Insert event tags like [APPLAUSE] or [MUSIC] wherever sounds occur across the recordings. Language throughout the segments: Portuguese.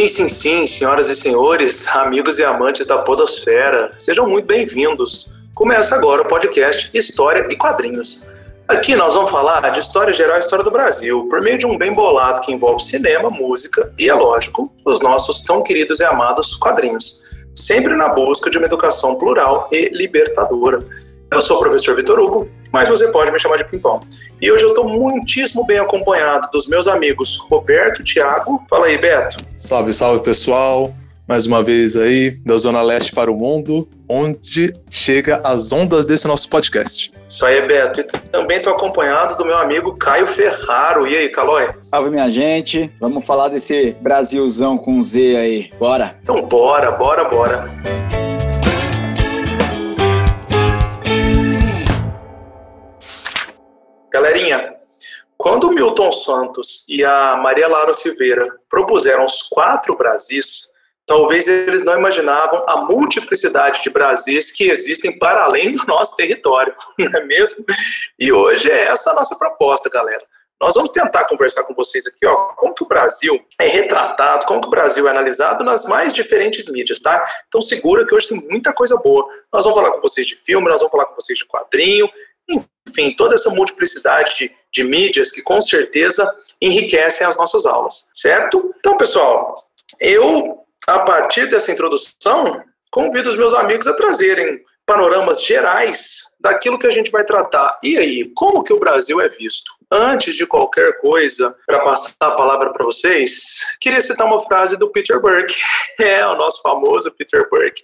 Sim, sim, sim, senhoras e senhores, [LAUGHS] amigos e amantes da Podosfera, sejam muito bem-vindos. Começa agora o podcast História e Quadrinhos. Aqui nós vamos falar de história geral e história do Brasil, por meio de um bem bolado que envolve cinema, música e, é lógico, os nossos tão queridos e amados quadrinhos. Sempre na busca de uma educação plural e libertadora. Eu sou o professor Vitor Hugo, mas você pode me chamar de Pimpão. E hoje eu estou muitíssimo bem acompanhado dos meus amigos Roberto, Thiago. Fala aí, Beto. Salve, salve pessoal. Mais uma vez aí, da Zona Leste para o mundo, onde chega as ondas desse nosso podcast. Isso aí, Beto. E também estou acompanhado do meu amigo Caio Ferraro. E aí, Calói? Salve, minha gente. Vamos falar desse Brasilzão com Z aí. Bora? Então, bora, bora, bora. Galerinha, quando o Milton Santos e a Maria Laura Silveira propuseram os quatro Brasis, talvez eles não imaginavam a multiplicidade de Brasis que existem para além do nosso território, [LAUGHS] não é mesmo? E hoje é essa a nossa proposta, galera. Nós vamos tentar conversar com vocês aqui, ó, como que o Brasil é retratado, como que o Brasil é analisado nas mais diferentes mídias, tá? Então segura que hoje tem muita coisa boa. Nós vamos falar com vocês de filme, nós vamos falar com vocês de quadrinho, enfim, toda essa multiplicidade de, de mídias que com certeza enriquecem as nossas aulas, certo? Então, pessoal, eu, a partir dessa introdução, convido os meus amigos a trazerem panoramas gerais daquilo que a gente vai tratar. E aí, como que o Brasil é visto? Antes de qualquer coisa, para passar a palavra para vocês, queria citar uma frase do Peter Burke. [LAUGHS] É, o nosso famoso Peter Burke.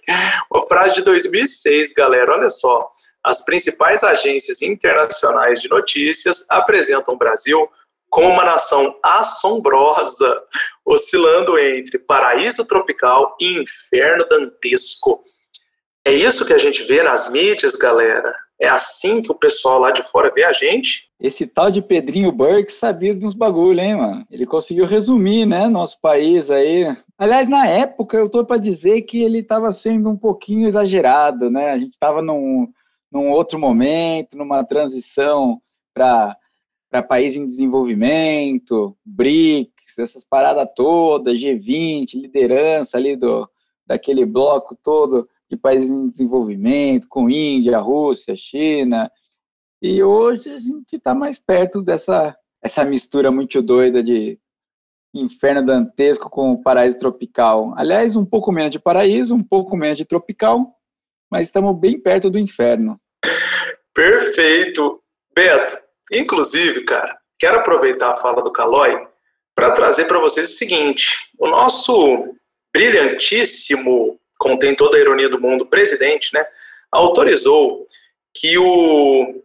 Uma frase de 2006, galera, olha só. As principais agências internacionais de notícias apresentam o Brasil como uma nação assombrosa, oscilando entre paraíso tropical e inferno dantesco. É isso que a gente vê nas mídias, galera. É assim que o pessoal lá de fora vê a gente. Esse tal de Pedrinho Burke sabia de uns bagulho, hein, mano? Ele conseguiu resumir, né, nosso país aí. Aliás, na época, eu tô para dizer que ele estava sendo um pouquinho exagerado, né? A gente estava num, num outro momento, numa transição para país em desenvolvimento, BRICS, essas paradas todas, G20, liderança ali do, daquele bloco todo de países em desenvolvimento, com Índia, Rússia, China. E hoje a gente está mais perto dessa essa mistura muito doida de inferno dantesco com paraíso tropical. Aliás, um pouco menos de paraíso, um pouco menos de tropical, mas estamos bem perto do inferno. Perfeito. Beto, inclusive, cara, quero aproveitar a fala do Calói para trazer para vocês o seguinte: o nosso brilhantíssimo, contém toda a ironia do mundo, presidente, né, autorizou que o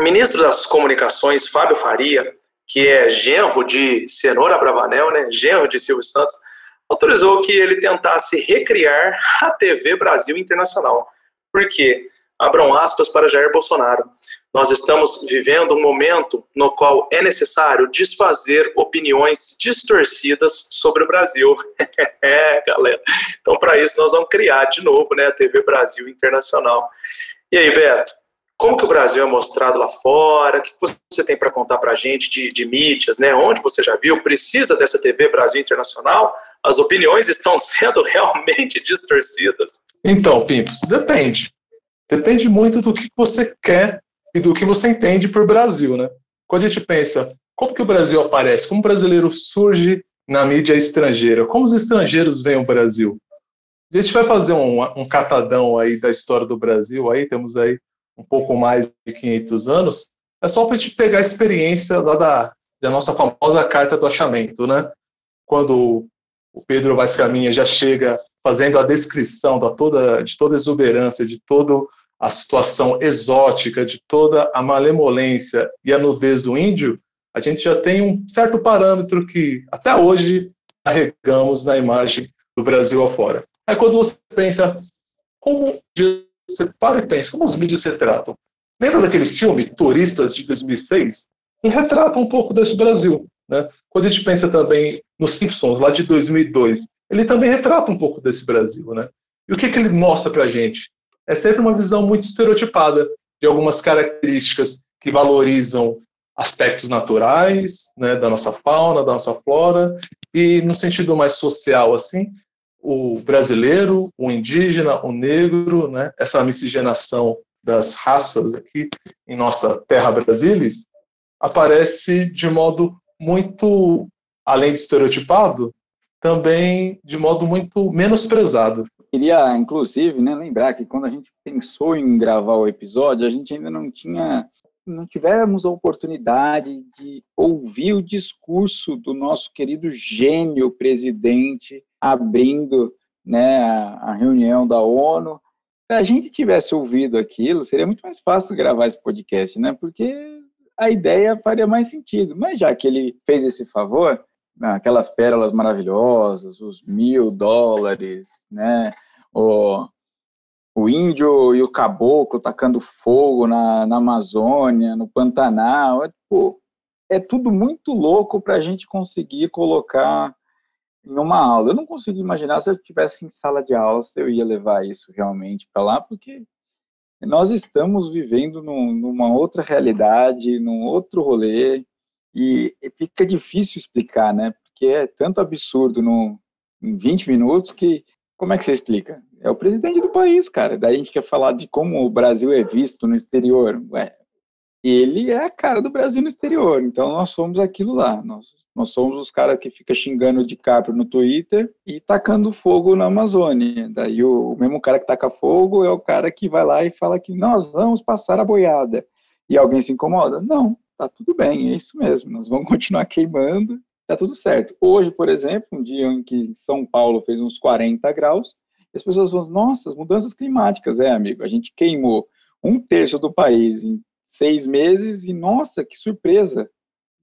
ministro das Comunicações, Fábio Faria, que é genro de Cenoura Bravanel, né, genro de Silvio Santos, autorizou que ele tentasse recriar a TV Brasil Internacional. Por quê? Abram aspas para Jair Bolsonaro. Nós estamos vivendo um momento no qual é necessário desfazer opiniões distorcidas sobre o Brasil. [LAUGHS] é, galera. Então, para isso, nós vamos criar de novo né, a TV Brasil Internacional. E aí, Beto? Como que o Brasil é mostrado lá fora? O que você tem para contar para a gente de, de mídias, né? Onde você já viu? Precisa dessa TV Brasil Internacional? As opiniões estão [LAUGHS] sendo realmente distorcidas? Então, Pimpos, depende. Depende muito do que você quer e do que você entende por Brasil, né? Quando a gente pensa, como que o Brasil aparece? Como o brasileiro surge na mídia estrangeira? Como os estrangeiros veem o Brasil? A gente vai fazer um, um catadão aí da história do Brasil, aí temos aí um pouco mais de 500 anos, é só para a gente pegar a experiência lá da, da nossa famosa carta do achamento, né? Quando o Pedro Vaz Caminha já chega fazendo a descrição da toda, de toda a exuberância, de toda a situação exótica, de toda a malemolência e a nudez do índio, a gente já tem um certo parâmetro que até hoje carregamos na imagem do Brasil afora. Aí quando você pensa, como você para e pensa, como os mídias retratam? Lembra daquele filme, Turistas, de 2006? Que retrata um pouco desse Brasil. Né? Quando a gente pensa também nos Simpsons, lá de 2002, ele também retrata um pouco desse Brasil. Né? E o que, que ele mostra para a gente? É sempre uma visão muito estereotipada de algumas características que valorizam aspectos naturais, né, da nossa fauna, da nossa flora, e no sentido mais social, assim, o brasileiro, o indígena, o negro, né, essa miscigenação das raças aqui em nossa terra brasileira, aparece de modo muito, além de estereotipado, também de modo muito menosprezado. Queria, inclusive, né, lembrar que quando a gente pensou em gravar o episódio, a gente ainda não tinha não tivemos a oportunidade de ouvir o discurso do nosso querido gênio presidente abrindo né, a, reunião da ONU. Se a gente tivesse ouvido aquilo, seria muito mais fácil gravar esse podcast, né? Porque a ideia faria mais sentido. Mas já que ele fez esse favor, aquelas pérolas maravilhosas, os mil dólares, né? O, o índio e o caboclo tacando fogo na, na Amazônia, no Pantanal, é, pô, é tudo muito louco para a gente conseguir colocar em uma aula. Eu não consigo imaginar se eu estivesse em sala de aula se eu ia levar isso realmente para lá, porque nós estamos vivendo num, numa outra realidade, num outro rolê, e fica difícil explicar, né? Porque é tanto absurdo no, em 20 minutos que como é que você explica? É o presidente do país, cara. Daí a gente quer falar de como o Brasil é visto no exterior. Ué, ele é a cara do Brasil no exterior, então nós somos aquilo lá. Nós, nós somos os caras que ficam xingando o DiCaprio no Twitter e tacando fogo na Amazônia. Daí o, o, mesmo cara que taca fogo é o cara que vai lá e fala que nós vamos passar a boiada. E alguém se incomoda? Não, tá tudo bem, é isso mesmo. Nós vamos [LAUGHS] continuar queimando tá tudo certo. Hoje, por exemplo, um dia em que São Paulo fez uns 40 graus, as pessoas falam, nossa, mudanças climáticas, é, amigo, a gente queimou um terço do país em seis meses e, nossa, que surpresa,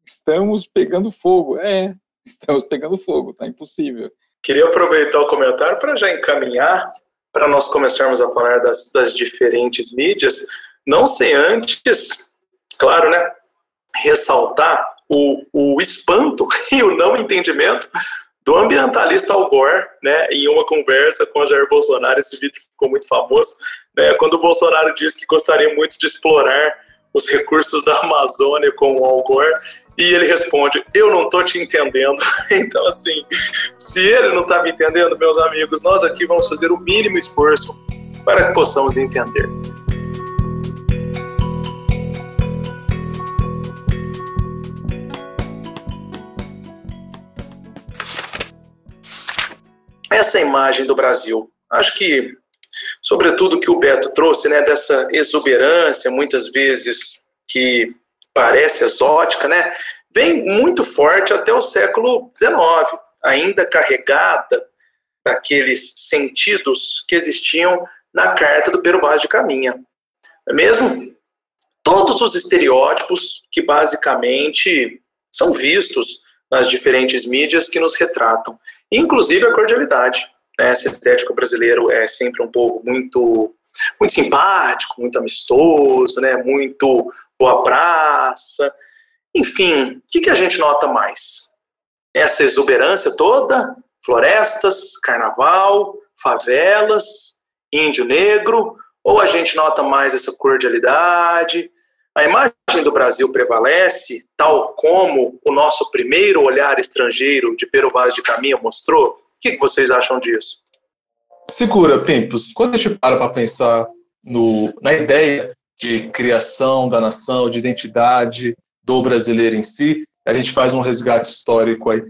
estamos pegando fogo. É, [LAUGHS] estamos pegando fogo, tá impossível. Queria aproveitar o comentário para já encaminhar, para nós começarmos a falar das, das diferentes mídias, não sem antes, claro, né, ressaltar o, o espanto [LAUGHS] e o não entendimento do ambientalista Al Gore, né, em uma conversa com Jair Bolsonaro, esse vídeo ficou muito famoso, né, quando o Bolsonaro disse que gostaria muito de explorar os recursos da Amazônia com o Al Gore, e ele responde, eu não tô te entendendo. [LAUGHS] então, assim, se ele não tá me entendendo, meus amigos, nós aqui vamos fazer o mínimo esforço para que possamos entender. Essa imagem do Brasil. Acho que, sobretudo, que o Beto trouxe, né, dessa exuberância, muitas vezes que parece exótica, né, vem muito forte até o século XIX, ainda carregada daqueles sentidos que existiam na carta do Pero Vaz de Caminha. É mesmo? Todos os estereótipos que basicamente são vistos nas diferentes mídias que nos retratam, inclusive a cordialidade. Né? Sintético brasileiro é sempre um povo muito muito simpático, muito amistoso, né? muito boa praça. Enfim, o que, que a gente nota mais? Essa exuberância toda, florestas, carnaval, favelas, índio negro, ou a gente nota mais essa cordialidade, a imagem do Brasil prevalece, tal como o nosso primeiro olhar estrangeiro de Pero Vaz de Caminha mostrou? O que vocês acham disso? Segura, Pimpos. Quando a gente para para pensar no, na ideia de criação da nação, de identidade do brasileiro em si, a gente faz um resgate histórico aí. O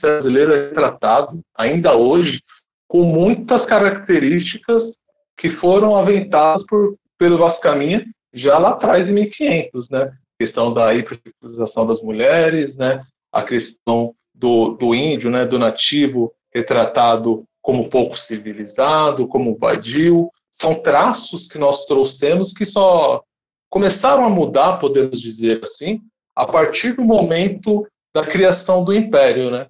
brasileiro é tratado, ainda hoje, com muitas características que foram aventadas por Pedro Vaz Caminha já lá atrás, em 1500, né? A questão da hipersexualização das mulheres, né? A questão do, do índio, né? Do nativo retratado como pouco civilizado, como vadio. São traços que nós trouxemos que só começaram a mudar, podemos dizer assim, a partir do momento da criação do império, né?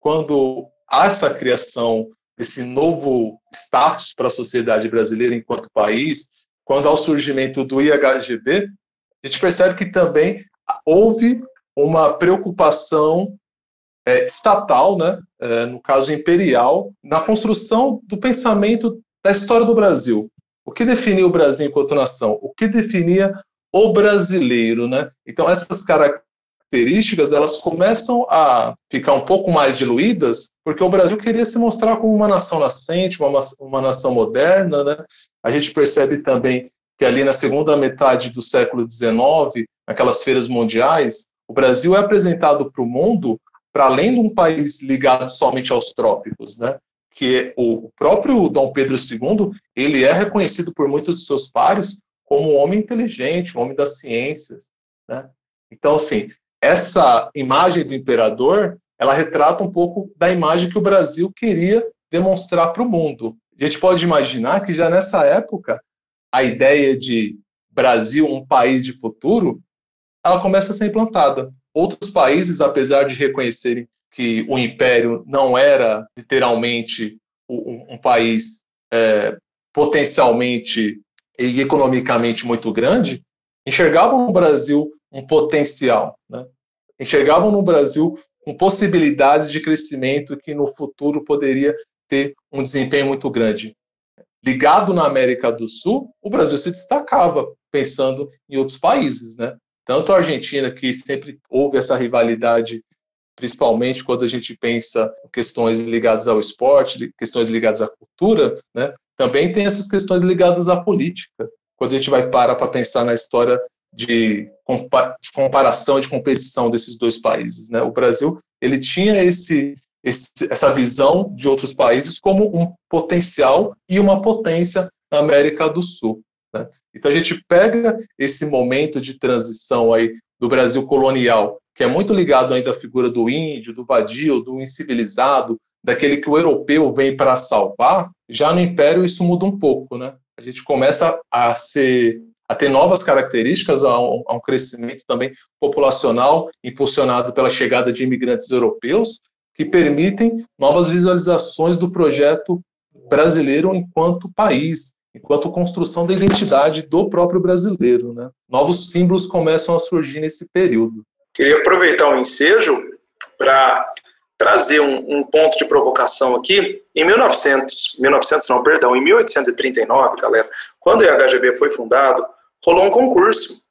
Quando há essa criação desse novo status para a sociedade brasileira enquanto país, quando ao surgimento do IHGB, a gente percebe que também houve uma preocupação é, estatal, né, é, no caso imperial, na construção do pensamento da história do Brasil. O que definia o Brasil enquanto nação? O que definia o brasileiro, né? Então essas características características elas começam a ficar um pouco mais diluídas, porque o Brasil queria se mostrar como uma nação nascente, uma, uma nação moderna. Né? A gente percebe também que ali na segunda metade do século XIX, naquelas feiras mundiais, o Brasil é apresentado para o mundo para além de um país ligado somente aos trópicos, né? que o próprio Dom Pedro II ele é reconhecido por muitos de seus pares como um homem inteligente, um homem das ciências. Né? Então, assim, essa imagem do imperador, ela retrata um pouco da imagem que o Brasil queria demonstrar para o mundo. A gente pode imaginar que já nessa época, a ideia de Brasil, um país de futuro, ela começa a ser implantada. Outros países, apesar de reconhecerem que o império não era literalmente um, um país é, potencialmente e economicamente muito grande, enxergavam no Brasil um potencial, né? Enxergavam no Brasil com possibilidades de crescimento que no futuro poderia ter um desempenho muito grande. Ligado na América do Sul, o Brasil se destacava pensando em outros países, né? Tanto a Argentina, que sempre houve essa rivalidade, principalmente quando a gente pensa em questões ligadas ao esporte, questões ligadas à cultura, né? Também tem essas questões ligadas à política. Quando a gente vai parar para pensar na história de, comparação, de competição desses dois países, né? O Brasil ele tinha esse, esse, essa visão de outros países como um potencial e uma potência na América do Sul. Né? Então a gente pega esse momento de transição aí do Brasil colonial, que é muito ligado ainda à figura do índio, do vadio, do incivilizado, daquele que o europeu vem para salvar, já no Império isso muda um pouco, né? A gente começa a ser a ter novas características, a um, a um crescimento também populacional impulsionado pela chegada de imigrantes europeus, que permitem novas visualizações do projeto brasileiro enquanto país, enquanto construção da identidade do próprio brasileiro. Né? Novos símbolos começam a surgir nesse período. Queria aproveitar o ensejo para trazer um, um, ponto de provocação aqui. Em 1900, 1900 não, perdão, em 1839, galera, quando o IHGB foi fundado, rolou um concurso.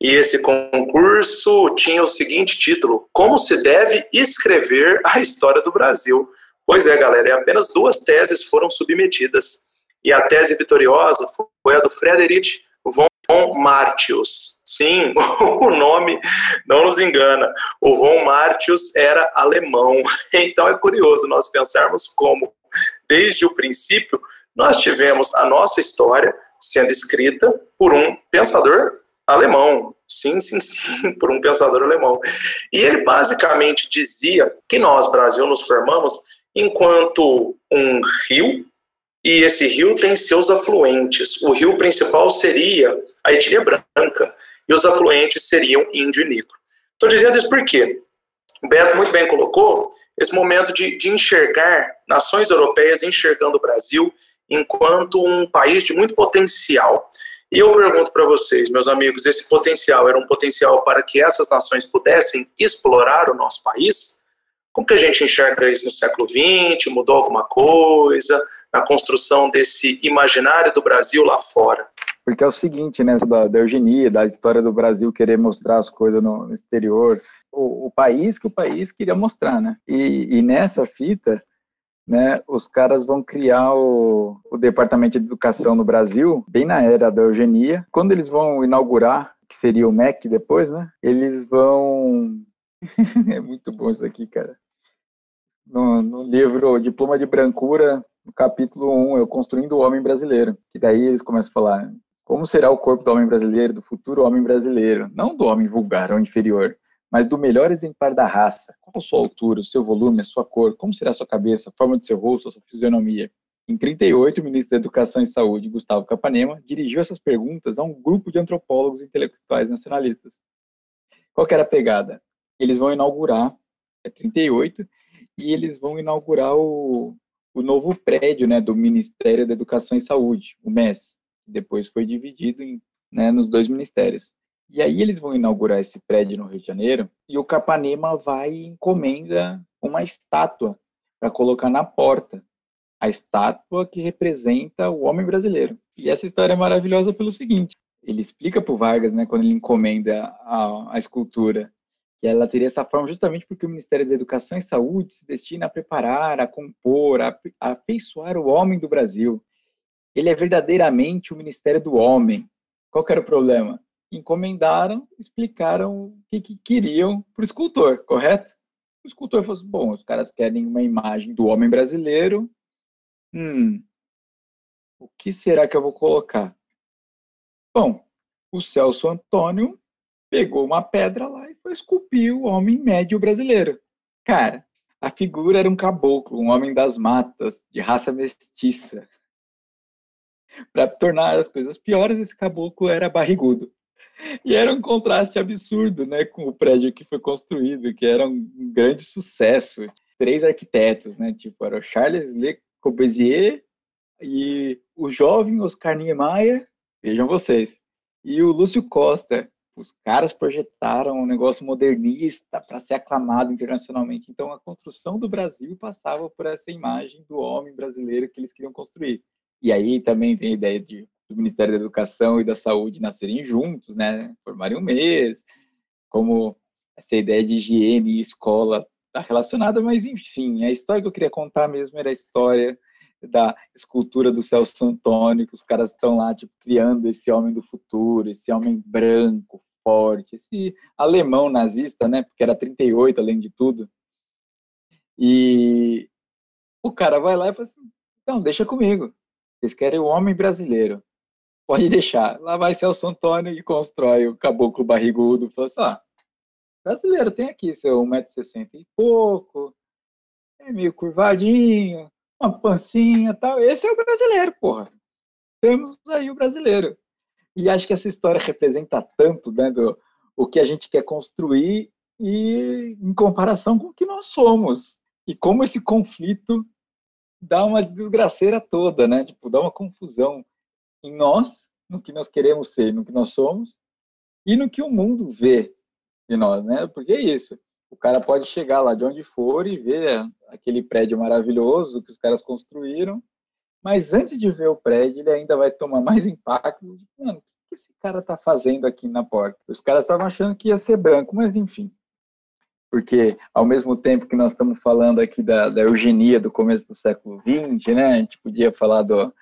E esse concurso tinha o seguinte título: Como se deve escrever a história do Brasil? Pois é, galera, e apenas duas teses foram submetidas. E a tese vitoriosa foi a do Frederic von Martius. Sim, [LAUGHS] o nome não nos engana. O von Martius era alemão. [LAUGHS] Então é curioso nós pensarmos como, desde o princípio, nós tivemos a nossa história sendo escrita por um pensador alemão. Sim, sim, sim, [LAUGHS] por um pensador alemão. E ele basicamente dizia que nós, Brasil, nos formamos enquanto um rio e esse rio tem seus afluentes. O rio principal seria a etnia branca e os afluentes seriam índio e negro. Estou dizendo isso porque o Beto muito bem colocou esse momento de, de enxergar nações europeias enxergando o Brasil enquanto um país de muito potencial. E eu pergunto para vocês, meus amigos, esse potencial era um potencial para que essas nações pudessem explorar o nosso país? Como que a gente enxerga isso no século XX? Mudou alguma coisa? na construção desse imaginário do Brasil lá fora. Porque é o seguinte, né, da, da eugenia, da história do Brasil querer mostrar as coisas no, exterior, o, o, país que o país queria mostrar, né? E, e nessa fita, né, os caras vão criar o, o Departamento de Educação no Brasil, bem na era da eugenia. Quando eles vão inaugurar, que seria o MEC depois, né, eles vão... [LAUGHS] é muito bom isso aqui, cara. No, no livro Diploma de Brancura, no capítulo 1, eu construindo o homem brasileiro. Que daí eles começam a falar como será o corpo do homem brasileiro, do futuro homem brasileiro, não do homem vulgar ou inferior, mas do melhor exemplar da raça. Qual a sua altura, o seu volume, a sua cor, como será a sua cabeça, a forma de seu rosto, a sua fisionomia? Em 38, o ministro da Educação e Saúde, Gustavo Capanema, dirigiu essas perguntas a um grupo de antropólogos intelectuais nacionalistas. Qual era a pegada? Eles vão inaugurar, é 38, e eles vão inaugurar o, o novo prédio né, do Ministério da Educação e Saúde, o MES, depois foi dividido em, né, nos dois ministérios. E aí eles vão inaugurar esse prédio no Rio de Janeiro e o Capanema vai e encomenda uma estátua para colocar na porta. A estátua que representa o homem brasileiro. E essa história é maravilhosa pelo seguinte: ele explica para o Vargas, né, quando ele encomenda a, a escultura, que ela teria essa forma justamente porque o Ministério da Educação e Saúde se destina a preparar, a compor, a, afeiçoar o homem do Brasil. Ele é verdadeiramente o Ministério do Homem. Qual era o problema? Encomendaram, explicaram o que, que queriam para o escultor, correto? O escultor falou assim, bom, os caras querem uma imagem do homem brasileiro. Hum, o que será que eu vou colocar? Bom, o Celso Antônio pegou uma pedra lá e foi esculpir o homem médio brasileiro. Cara, a figura era um caboclo, um homem das matas, de raça mestiça. Para tornar as coisas piores, esse caboclo era barrigudo. [LAUGHS] E era um contraste absurdo, né, com o prédio que foi construído, que era um grande sucesso. Três arquitetos, né, tipo, era o Charles Le Corbusier e o jovem Oscar Niemeyer, vejam vocês, e o Lúcio Costa, os caras projetaram um negócio modernista para ser aclamado internacionalmente. Então, a construção do Brasil passava por essa imagem do homem brasileiro que eles queriam construir. E aí também vem a ideia de, do Ministério da Educação e da Saúde nascerem juntos, né? Formarem um mês, como essa ideia de higiene e escola está relacionada, mas enfim, a história que eu queria contar mesmo era a história da escultura do Celso Antônio, que os caras estão lá, tipo, criando esse homem do futuro, esse homem branco, forte, esse alemão nazista, né, porque era 38, além de tudo. E o cara vai lá e fala assim, então, deixa comigo, eles querem o homem brasileiro, pode deixar. Lá vai Celso Antônio e constrói o caboclo barrigudo, fala assim, ah, brasileiro, tem aqui seu 1,60m e pouco, é meio curvadinho, uma pancinha tal. Esse é o brasileiro, porra. Temos aí o brasileiro. E acho que essa história representa tanto né, do, o que a gente quer construir e em comparação com o que nós somos. E como esse conflito dá uma desgraceira toda, né? Tipo, dá uma confusão em nós, no que nós queremos ser, no que nós somos, e no que o mundo vê de nós, né? Porque é isso. O cara pode chegar lá de onde for e ver aquele prédio maravilhoso que os caras construíram, mas antes de ver o prédio, ele ainda vai tomar mais impacto. Mano, o que esse cara tá fazendo aqui na porta? Os caras estavam achando que ia ser branco, mas enfim. Porque, ao mesmo tempo que nós estamos falando aqui da, da eugenia do começo do século XX, né, a gente podia falar do,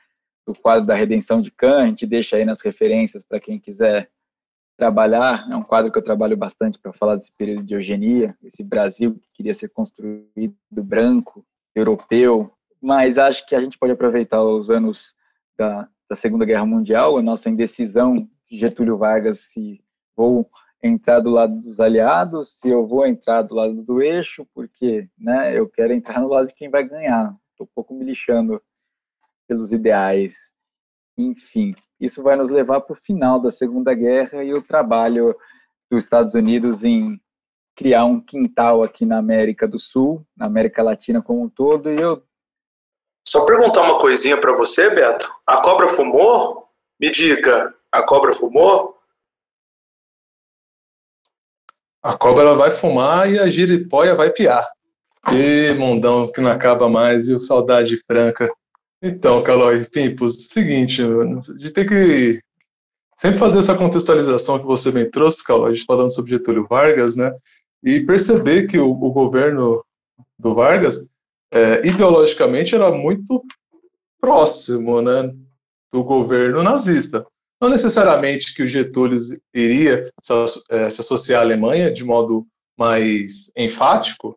do quadro da redenção de Kant, a gente deixa aí nas referências para quem quiser trabalhar, é um quadro que eu trabalho bastante para falar desse período de eugenia, esse Brasil que queria ser construído branco, europeu, mas acho que a gente pode aproveitar os anos da, da Segunda Guerra Mundial, a nossa indecisão de Getúlio Vargas se vou entrar do lado dos aliados, se eu vou entrar do lado do eixo, porque né, eu quero entrar no lado de quem vai ganhar. Estou um pouco me lixando pelos ideais. Enfim, isso vai nos levar para o final da Segunda Guerra e o trabalho dos Estados Unidos em criar um quintal aqui na América do Sul, na América Latina como um todo, e eu só perguntar uma coisinha para você, Beto. A cobra fumou? Me diga, a cobra fumou? A cobra vai fumar e a giripóia vai piar. E mundão que não acaba mais, viu? Saudade franca. Então, Calói Pimpos, seguinte, a gente tem que sempre fazer essa contextualização que você bem trouxe, Calói, gente falando sobre Getúlio Vargas, né? E perceber que o, o governo do Vargas, é, ideologicamente, era muito próximo, né? Do governo nazista. Não necessariamente que o Getúlio iria se, é, se associar à Alemanha de modo mais enfático,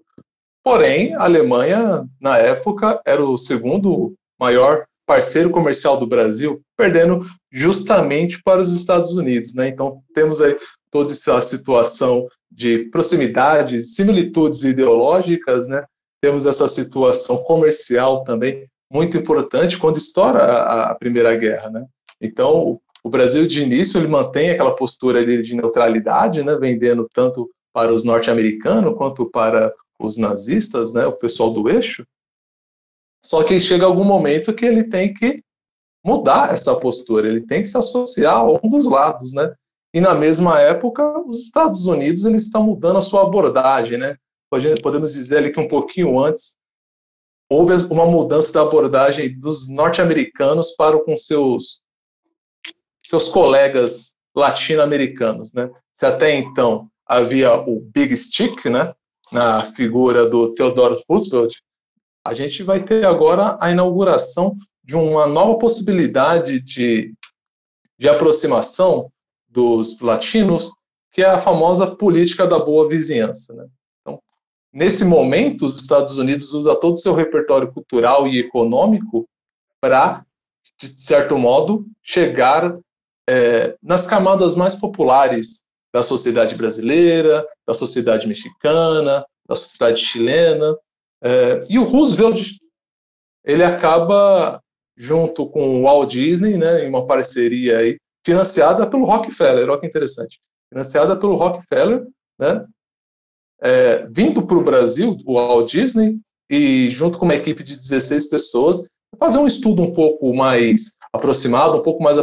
porém, a Alemanha, na época, era o segundo maior parceiro comercial do Brasil, perdendo justamente para os Estados Unidos. Né? Então, temos aí toda essa situação de proximidade, similitudes ideológicas, né? temos essa situação comercial também muito importante quando estoura a, a Primeira Guerra. Né? Então, o Brasil, de início, ele mantém aquela postura de neutralidade, né? vendendo tanto para os norte-americanos quanto para os nazistas, né? o pessoal do eixo, só que chega algum momento que ele tem que mudar essa postura, ele tem que se associar a um dos lados, né? E na mesma época, os Estados Unidos eles estão mudando a sua abordagem, né? Podemos dizer ali que um pouquinho antes houve uma mudança da abordagem dos norte-americanos para com seus seus colegas latino-americanos, né? Se até então havia o Big Stick, né, na figura do Theodore Roosevelt, a gente vai ter agora a inauguração de uma nova possibilidade de, de aproximação dos latinos, que é a famosa política da boa vizinhança. Né? Então, nesse momento, os Estados Unidos usa todo o seu repertório cultural e econômico para, de certo modo, chegar é, nas camadas mais populares da sociedade brasileira, da sociedade mexicana, da sociedade chilena. É, e o Roosevelt, ele acaba, junto com o Walt Disney, né, em uma parceria aí, financiada pelo Rockefeller, olha que interessante, financiada pelo Rockefeller, né, é, vindo para o Brasil, o Walt Disney, e junto com uma equipe de 16 pessoas, fazer um estudo um pouco mais aproximado, um pouco mais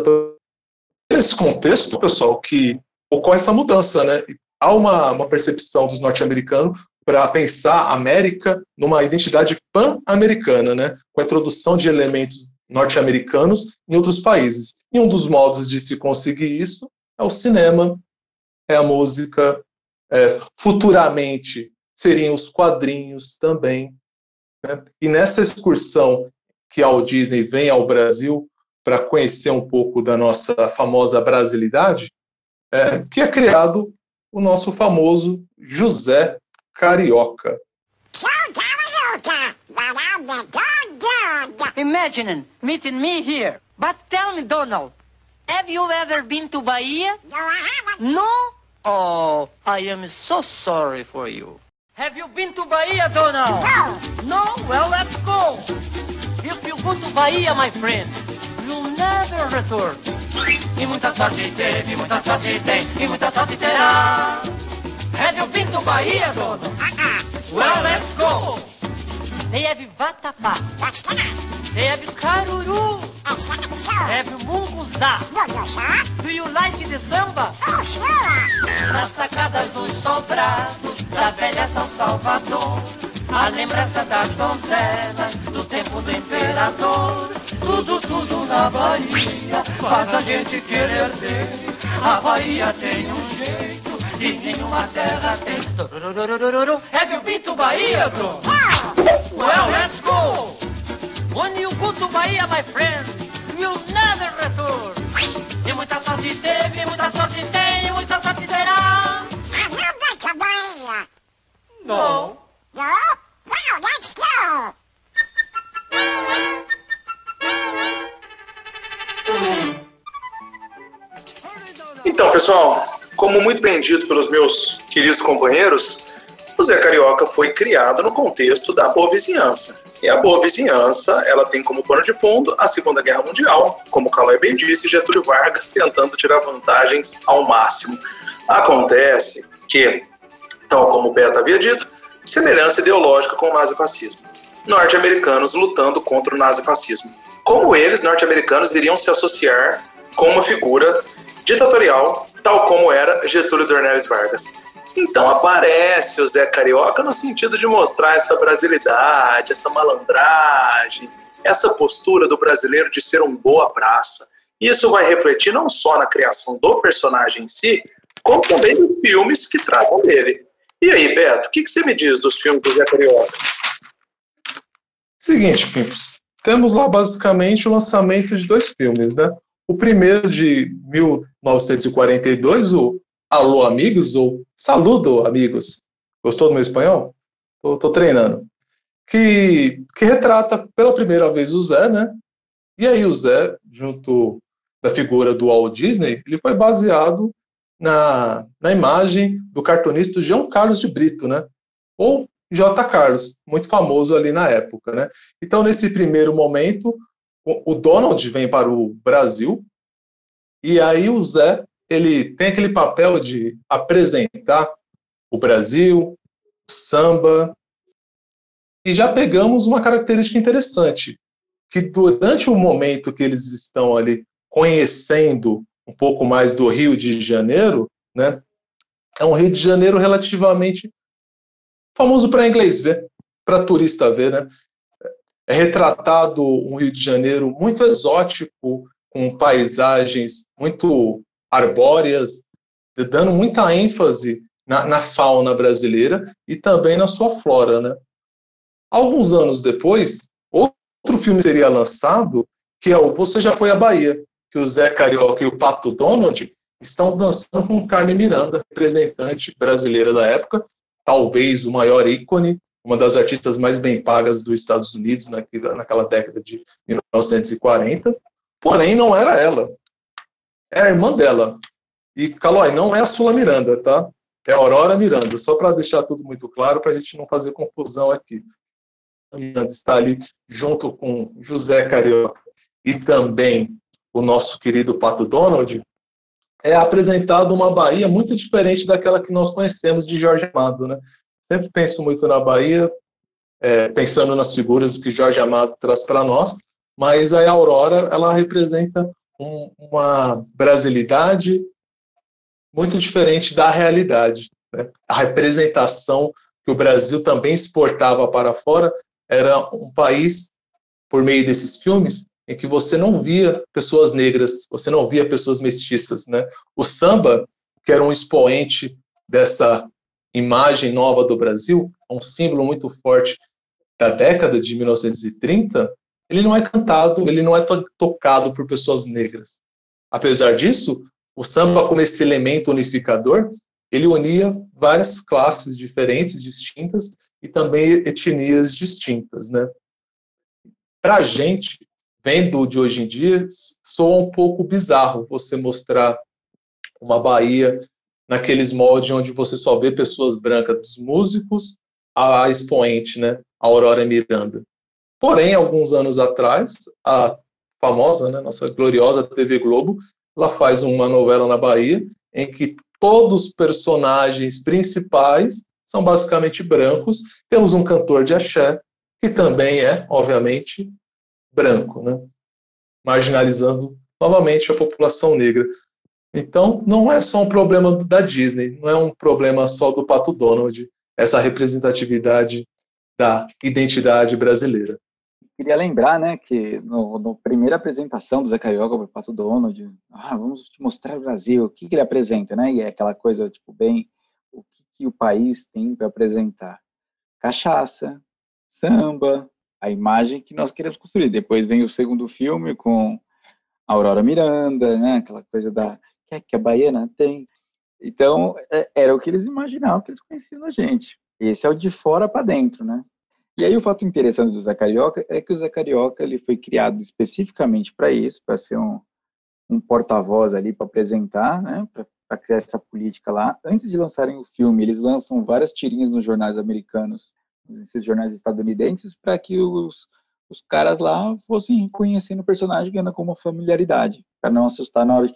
nesse contexto, pessoal, que ocorre essa mudança, né? Há uma, uma percepção dos norte-americanos para pensar a América numa identidade pan-americana, né? Com a introdução de elementos norte-americanos em outros países. E um dos modos de se conseguir isso é o cinema, é a música, é, futuramente seriam os quadrinhos também. Né? E nessa excursão que a Disney vem ao Brasil para conhecer um pouco da nossa famosa brasilidade, é, que é criado o nosso famoso José Carioca. Imagine meeting me here. But tell me, Donald, have you ever been to Bahia? No, I haven't. No? Oh, I am so sorry for you. Have you been to Bahia, Donald? No. No? Well, let's go. If you go to Bahia, my friend, you'll never return. E muita sorte teve, muita sorte tem, e muita sorte terá. Have you been to Bahia? Uh-uh. Well, let's go. They have vatapá, What's have caruru, have munguzá. Sir. Do you like the samba? Oh, sure. Nas sacadas dos sobrados da velha São Salvador. A lembrança das donzelas do tempo do imperador. Tudo, tudo na Bahia faz a gente querer ver. A Bahia tem um jeito que nenhuma terra tem. Turururururu. Have you been to Bahia, bro? Well, let's go. When you go to Bahia, my friend, you'll never return. E muita sorte teve, muita sorte tem, e muita sorte terá. Have you been to Bahia? Não. No? Well, let's go. Então, pessoal, como muito bem dito pelos meus queridos companheiros, o Zé Carioca foi criado no contexto da boa vizinhança. E a boa vizinhança, ela tem como pano de fundo a Segunda Guerra Mundial, como Calói bem disse, Getúlio Vargas tentando tirar vantagens ao máximo. Acontece que, tal como o Beto havia dito, semelhança ideológica com o nazifascismo. Norte-americanos lutando contra o nazifascismo. Como eles, norte-americanos, iriam se associar com uma figura ditatorial, tal como era Getúlio Dornelles Vargas. Então aparece o Zé Carioca no sentido de mostrar essa brasilidade, essa malandragem, essa postura do brasileiro de ser um boa praça. Isso vai refletir não só na criação do personagem em si, como também nos filmes que tratam dele. E aí, Beto, o que, que você me diz dos filmes do Zé Carioca? Seguinte, Pimpos, temos lá basicamente o lançamento de dois filmes, né? O primeiro de 1942, o Alô Amigos, ou Saludo Amigos. Gostou do meu espanhol? Tô treinando. Que, que retrata pela primeira vez o Zé, né? E aí o Zé, junto da figura do Walt Disney, ele foi baseado na, na imagem do cartunista João Carlos de Brito, né? Ou J. Carlos, muito famoso ali na época, né? Então, nesse primeiro momento, o, Donald vem para o Brasil e aí o Zé, ele tem aquele papel de apresentar o Brasil, o samba, e já pegamos uma característica interessante, que durante o momento que eles estão ali conhecendo um pouco mais do Rio de Janeiro, né? É um Rio de Janeiro relativamente famoso para inglês ver, para turista ver, né? É retratado um Rio de Janeiro muito exótico, com paisagens muito arbóreas, dando muita ênfase na, na fauna brasileira e também na sua flora, né? Alguns anos depois, outro filme seria lançado, que é o Você Já Foi à Bahia, que o Zé Carioca e o Pato Donald estão dançando com Carmen Miranda, representante brasileira da época, talvez o maior ícone, uma das artistas mais bem pagas dos Estados Unidos naquela, naquela década de 1940, porém não era ela, é a irmã dela. E, Calói, não é a Sula Miranda, tá? É a Aurora Miranda, só para deixar tudo muito claro, para a gente não fazer confusão aqui. Miranda está ali junto com José Carioca e também o nosso querido Pato Donald, é apresentado uma Bahia muito diferente daquela que nós conhecemos de Jorge Amado. Né? Sempre penso muito na Bahia, é, pensando nas figuras que Jorge Amado traz para nós, mas a Aurora ela representa um, uma brasilidade muito diferente da realidade. Né? A representação que o Brasil também exportava para fora era um país, por meio desses filmes, em que você não via pessoas negras, você não via pessoas mestiças, né? O samba, que era um expoente dessa imagem nova do Brasil, um símbolo muito forte da década de 1930, ele não é cantado, ele não é tocado por pessoas negras. Apesar disso, o samba como esse elemento unificador, ele unia várias classes diferentes, distintas, e também etnias distintas, né? Para a gente, vendo de hoje em dia, soa um pouco bizarro você mostrar uma Bahia naqueles moldes onde você só vê pessoas brancas, dos músicos a expoente, né, a Aurora Miranda. Porém, alguns anos atrás, a famosa, né, nossa gloriosa TV Globo, ela faz uma novela na Bahia em que todos os personagens principais são basicamente brancos. Temos um cantor de axé, que também é, obviamente, branco, né? marginalizando novamente a população negra. Então, não é só um problema da Disney, não é um problema só do Pato Donald, essa representatividade da identidade brasileira. Queria lembrar, né, que no primeira apresentação do Zé Carioca para o Pato Donald, ah, vamos te mostrar o Brasil, o que, que ele apresenta, né? E é aquela coisa, tipo, bem, o que, que o país tem para apresentar? Cachaça, samba, a imagem que nós queremos construir. Depois vem o segundo filme com Aurora Miranda, né, aquela coisa da que, que a baiana tem. Então, é, era o que eles imaginavam, que eles conheciam da gente. Esse é o de fora para dentro, né? E aí o fato interessante do Zé Carioca é que o Zé Carioca ele foi criado especificamente para isso, para ser um, um porta-voz ali para apresentar, né, para criar essa política lá. Antes de lançarem o filme, eles lançam várias tirinhas nos jornais americanos esses jornais estadunidenses, para que os, os caras lá fossem reconhecendo o personagem ganhando com uma familiaridade, para não assustar na hora que,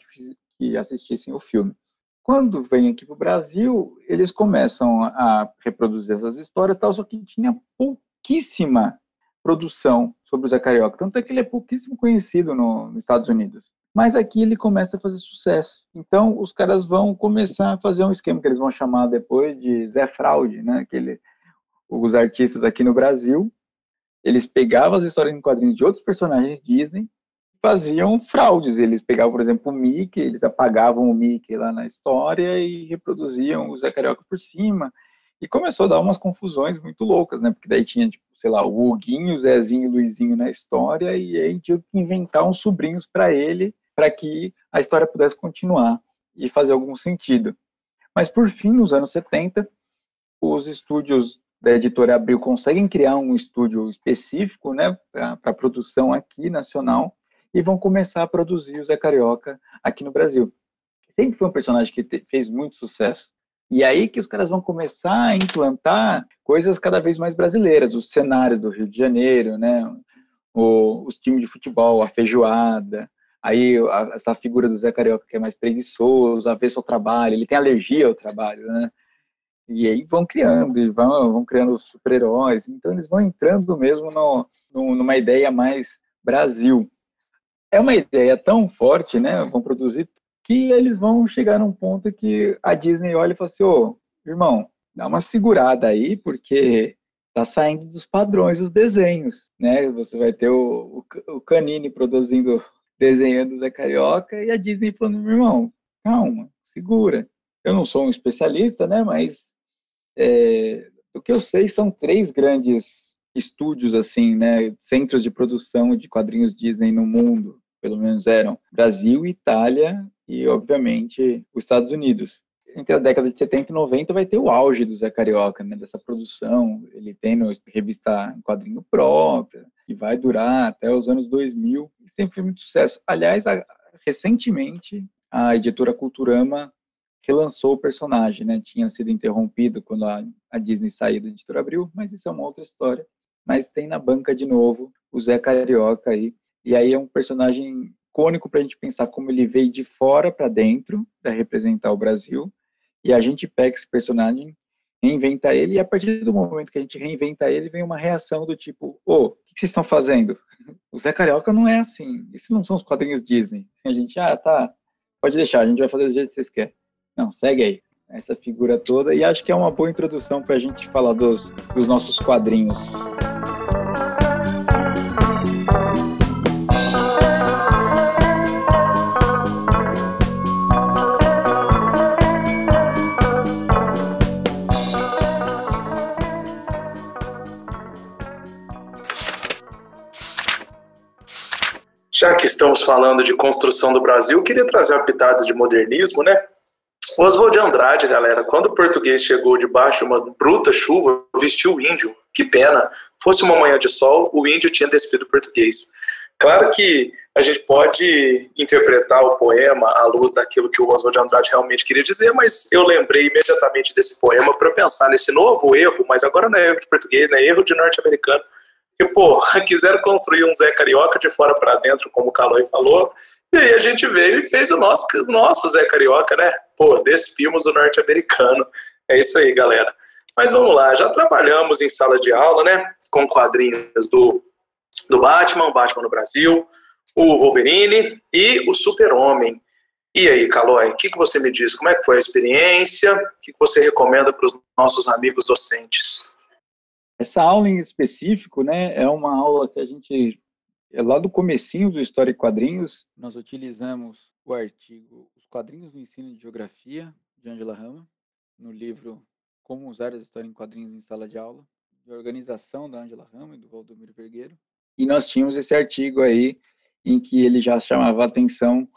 que assistissem o filme. Quando vem aqui para o Brasil, eles começam a reproduzir essas histórias, tal, só que tinha pouquíssima produção sobre o Zé Carioca, tanto é que ele é pouquíssimo conhecido no, nos Estados Unidos. Mas aqui ele começa a fazer sucesso. Então, os caras vão começar a fazer um esquema que eles vão chamar depois de Zé Fraude, né? Que ele, os artistas aqui no Brasil, eles pegavam as histórias em quadrinhos de outros personagens Disney faziam fraudes. Eles pegavam, por exemplo, o Mickey, eles apagavam o Mickey lá na história e reproduziam o Zé Carioca por cima. E começou a dar umas confusões muito loucas, né? Porque daí tinha, tipo, sei lá, o Huguinho, o Zezinho o Luizinho na história, e aí tinha que inventar uns sobrinhos para ele, para que a história pudesse continuar e fazer algum sentido. Mas por fim, nos anos 70, os estúdios da editora Abril conseguem criar um estúdio específico né, para produção aqui nacional e vão começar a produzir o Zé Carioca aqui no Brasil. Sempre foi um personagem que te, fez muito sucesso. E aí que os caras vão começar a implantar coisas cada vez mais brasileiras, os cenários do Rio de Janeiro, né, o, os times de futebol, a feijoada, aí a, essa figura do Zé Carioca que é mais preguiçoso, avesso ao trabalho, ele tem alergia ao trabalho, né? E aí vão criando, e vão, vão criando super-heróis. Então eles vão entrando mesmo no, no, numa ideia mais Brasil. É uma ideia tão forte, né? Vão produzir que eles vão chegar num ponto que a Disney olha e fala assim: ô, irmão, dá uma segurada aí, porque tá saindo dos padrões os desenhos, né? Você vai ter o, o, o Canini produzindo, desenhando Zé Carioca, e a Disney falando: meu irmão, calma, segura. Eu não sou um especialista, né? Mas é, o que eu sei são três grandes estúdios, assim, né? Centros de produção de quadrinhos Disney no mundo, pelo menos eram Brasil, Itália e, obviamente, os Estados Unidos. Entre a década de 70 e 90 vai ter o auge do Zé Carioca, né? Dessa produção. Ele tem no revista em quadrinho própria, e vai durar até os anos 2000, e sempre foi muito sucesso. Aliás, a, recentemente, a editora Culturama relançou o personagem, né? Tinha sido interrompido quando a, a Disney saiu da editora Abril, mas isso é uma outra história. Mas tem na banca de novo o Zé Carioca aí, e aí é um personagem icônico para a gente pensar como ele veio de fora para dentro para representar o Brasil, e a gente pega esse personagem, reinventa ele, e a partir do momento que a gente reinventa ele, vem uma reação do tipo, ô, oh, o que vocês estão fazendo? [LAUGHS] O Zé Carioca não é assim, isso não são os quadrinhos Disney. A gente, ah, tá, pode deixar, a gente vai fazer do jeito que vocês querem. Não, segue aí. Essa figura toda. E acho que é uma boa introdução para a gente falar dos, dos nossos quadrinhos. Que estamos falando de construção do Brasil, queria trazer uma pitada de modernismo, né? Oswald de Andrade, galera, quando o português chegou debaixo de uma bruta chuva, vestiu o índio. Que pena. Fosse uma manhã de sol, o índio tinha despido o português. Claro que a gente pode interpretar o poema à luz daquilo que o Oswald de Andrade realmente queria dizer, mas eu lembrei imediatamente desse poema para pensar nesse novo erro, mas agora não é erro de português, né? É erro de norte-americano. Que, pô, [LAUGHS] quiseram construir um Zé Carioca de fora para dentro, como o Calói falou, e aí a gente veio e fez o nosso, nosso Zé Carioca, né? Pô, despimos o norte-americano. É isso aí, galera. Mas vamos lá, já trabalhamos em sala de aula, né? Com quadrinhos do, do Batman, Batman no Brasil, o Wolverine e o Super-Homem. E aí, Calói, o que, que você me diz? Como é que foi a experiência? O que, que você recomenda para os nossos amigos docentes? Essa aula em específico, né, é uma aula que a gente é lá do comecinho do História e Quadrinhos, nós utilizamos o artigo Os Quadrinhos do Ensino de Geografia, de Angela Rama, no livro Como Usar a História em Quadrinhos em Sala de Aula, de organização da Angela Rama e do Valdomiro Vergueiro. E nós tínhamos esse artigo aí, em que ele já chamava atenção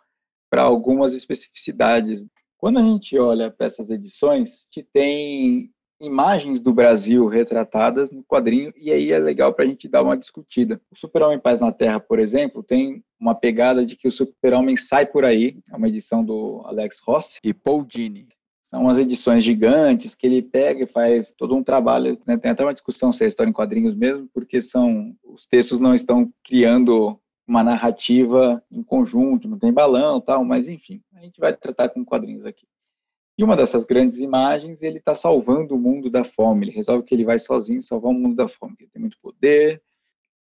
para algumas especificidades. Quando a gente olha para essas edições, que tem imagens do Brasil retratadas no quadrinho, e aí é legal para a gente dar uma discutida. O Super-Homem Paz na Terra, por exemplo, tem uma pegada de que o Super-Homem sai por aí, é uma edição do Alex Ross e Paul Dini. São umas edições gigantes que ele pega e faz todo um trabalho. Né? Tem até uma discussão se é história em quadrinhos mesmo, porque são os textos não estão criando uma narrativa em conjunto, não tem balão tal, mas enfim, a gente vai tratar com quadrinhos aqui. E uma dessas grandes imagens, ele está salvando o mundo da fome. Ele resolve que ele vai sozinho salvar o mundo da fome. Ele tem muito poder.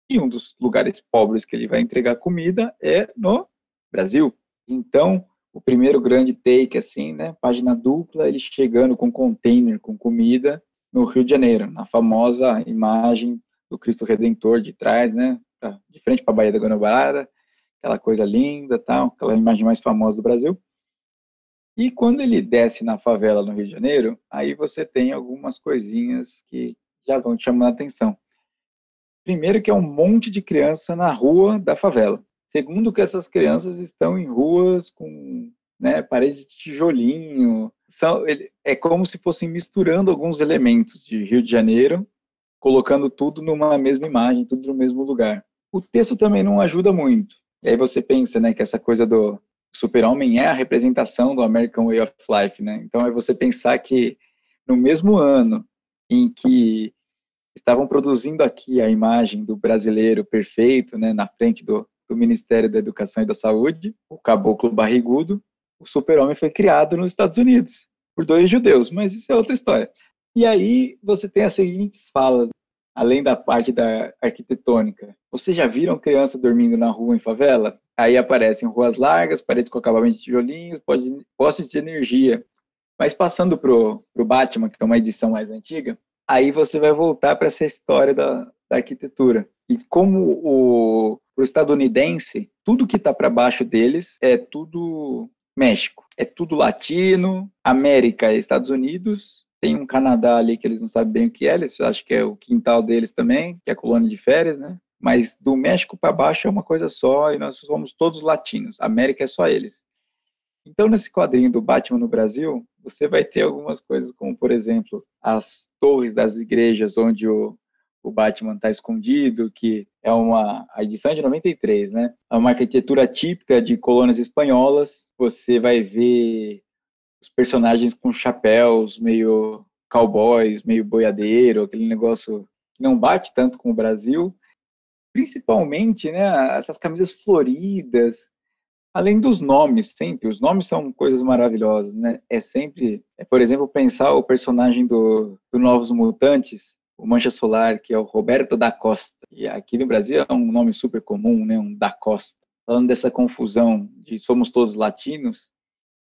E um dos lugares pobres que ele vai entregar comida é no Brasil. Então, o primeiro grande take, assim, né? Página dupla, ele chegando com container com comida no Rio de Janeiro, na famosa imagem do Cristo Redentor de trás, né? De frente para a Baía da Guanabara, aquela coisa linda, tal, aquela imagem mais famosa do Brasil. E quando ele desce na favela no Rio de Janeiro, aí você tem algumas coisinhas que já vão te chamar a atenção. Primeiro que é um monte de criança na rua da favela. Segundo que essas crianças estão em ruas com né, parede de tijolinho. São, é como se fossem misturando alguns elementos de Rio de Janeiro, colocando tudo numa mesma imagem, tudo no mesmo lugar. O texto também não ajuda muito. E aí você pensa, né, que essa coisa do Super-Homem é a representação do American Way of Life, né? Então é você pensar que no mesmo ano em que estavam produzindo aqui a imagem do brasileiro perfeito, né, na frente do, do Ministério da Educação e da Saúde, o caboclo barrigudo, o super-homem foi criado nos Estados Unidos por dois judeus, mas isso é outra história. E aí você tem as seguintes falas, além da parte da arquitetônica. Vocês já viram criança dormindo na rua em favela? Aí aparecem ruas largas, paredes com acabamento de tijolinhos, postes de energia. Mas passando pro, pro Batman, que é uma edição mais antiga, aí você vai voltar para essa história da, da arquitetura. E como o pro estadunidense, tudo que está para baixo deles é tudo México. é tudo latino, América é Estados Unidos, tem um Canadá ali que eles não sabem bem o que é, eles acham que é o quintal deles também, que é a colônia de férias, né? Mas do México para baixo é uma coisa só e nós somos todos latinos. América é só eles. Então, nesse quadrinho do Batman no Brasil, você vai ter algumas coisas, como, por exemplo, as torres das igrejas onde o, o Batman está escondido, que é uma a edição é de 93, né? É uma arquitetura típica de colônias espanholas. Você vai ver os personagens com chapéus meio cowboys, meio boiadeiro, aquele negócio que não bate tanto com o Brasil. Principalmente, né, essas camisas floridas, além dos nomes, sempre, os nomes são coisas maravilhosas, né? É sempre, é, por exemplo, pensar o personagem do, do Novos Mutantes, o Mancha Solar, que é o Roberto da Costa. E aqui no Brasil é um nome super comum, né? Um da Costa. Falando dessa confusão de somos todos latinos,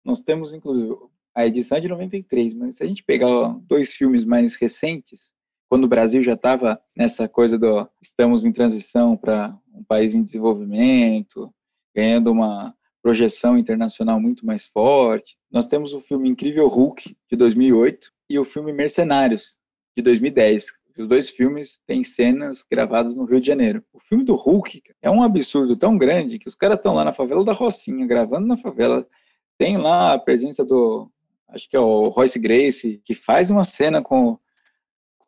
nós temos, inclusive, a edição é de 93, mas se a gente pegar dois filmes mais recentes, quando o Brasil já estava nessa coisa do estamos em transição para um país em desenvolvimento, ganhando uma projeção internacional muito mais forte. Nós temos o filme Incrível Hulk, de 2008, e o filme Mercenários, de 2010. Os dois filmes têm cenas gravadas no Rio de Janeiro. O filme do Hulk é um absurdo tão grande que os caras estão lá na favela da Rocinha, gravando na favela. Tem lá a presença do, acho que é o Royce Grace, que faz uma cena com,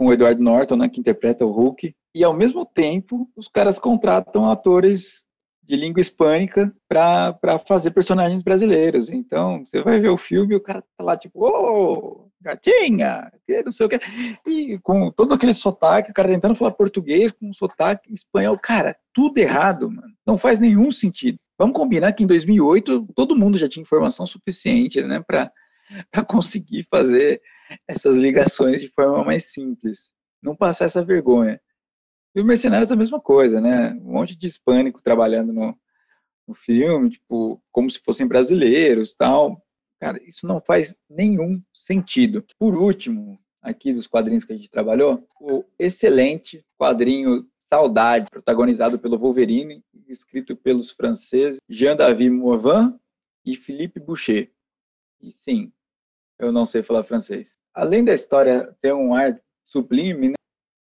com o Edward Norton, né, que interpreta o Hulk. E ao mesmo tempo, os caras contratam atores de língua hispânica para fazer personagens brasileiros. Então, você vai ver o filme e o cara tá lá, tipo, ô, oh, gatinha, que não sei o que. E com todo aquele sotaque, o cara tentando falar português com sotaque espanhol. Cara, tudo errado, mano. Não faz nenhum sentido. Vamos combinar que em 2008 todo mundo já tinha informação suficiente, né, para conseguir fazer essas ligações de forma mais simples. Não passar essa vergonha. E o Mercenários é a mesma coisa, né? Um monte de hispânico trabalhando no, no filme, tipo, como se fossem brasileiros tal. Cara, isso não faz nenhum sentido. Por último, aqui dos quadrinhos que a gente trabalhou, o excelente quadrinho Saudade, protagonizado pelo Wolverine, escrito pelos franceses Jean-David Morvan e Philippe Boucher. E sim, eu não sei falar francês. Além da história ter um ar sublime, né,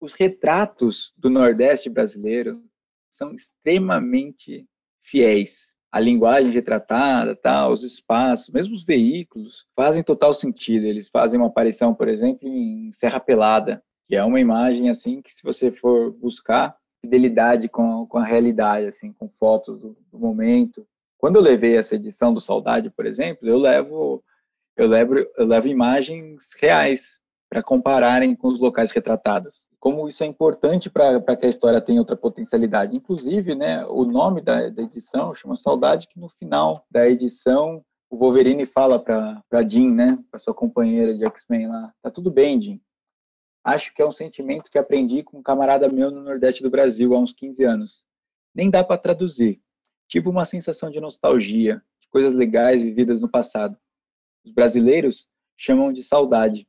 os retratos do Nordeste brasileiro são extremamente fiéis. A linguagem retratada, tal, os espaços, mesmo os veículos, fazem total sentido. Eles fazem uma aparição, por exemplo, em Serra Pelada, que é uma imagem assim que se você for buscar fidelidade com, com a realidade, assim, com fotos do, do momento. Quando eu levei essa edição do Saudade, por exemplo, eu levo eu levo, eu levo imagens reais para compararem com os locais retratados como isso é importante para que a história tenha outra potencialidade. Inclusive, né, o nome da, da edição chama Saudade, que no final da edição o Wolverine fala para Jean, né, para sua companheira de X-Men lá, tá tudo bem, Jean. Acho que é um sentimento que aprendi com um camarada meu no Nordeste do Brasil há uns 15 anos. Nem dá para traduzir. Tipo uma sensação de nostalgia, de coisas legais vividas no passado. Os brasileiros chamam de saudade.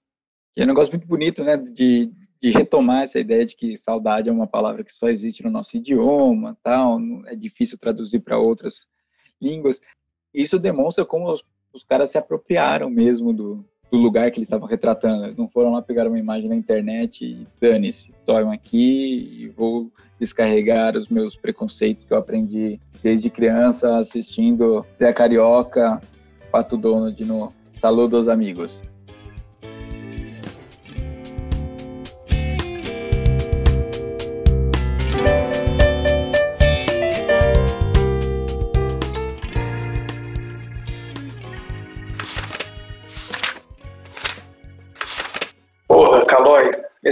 É um negócio muito bonito, né, de, de retomar essa ideia de que saudade é uma palavra que só existe no nosso idioma, tal, é difícil traduzir para outras línguas. Isso demonstra como os, os caras se apropriaram mesmo do, do lugar que eles estavam retratando. Eles não foram lá pegar uma imagem na internet e dane-se, tomem aqui e vou descarregar os meus preconceitos que eu aprendi desde criança assistindo Zé Carioca, Pato Donald no Saludos Amigos.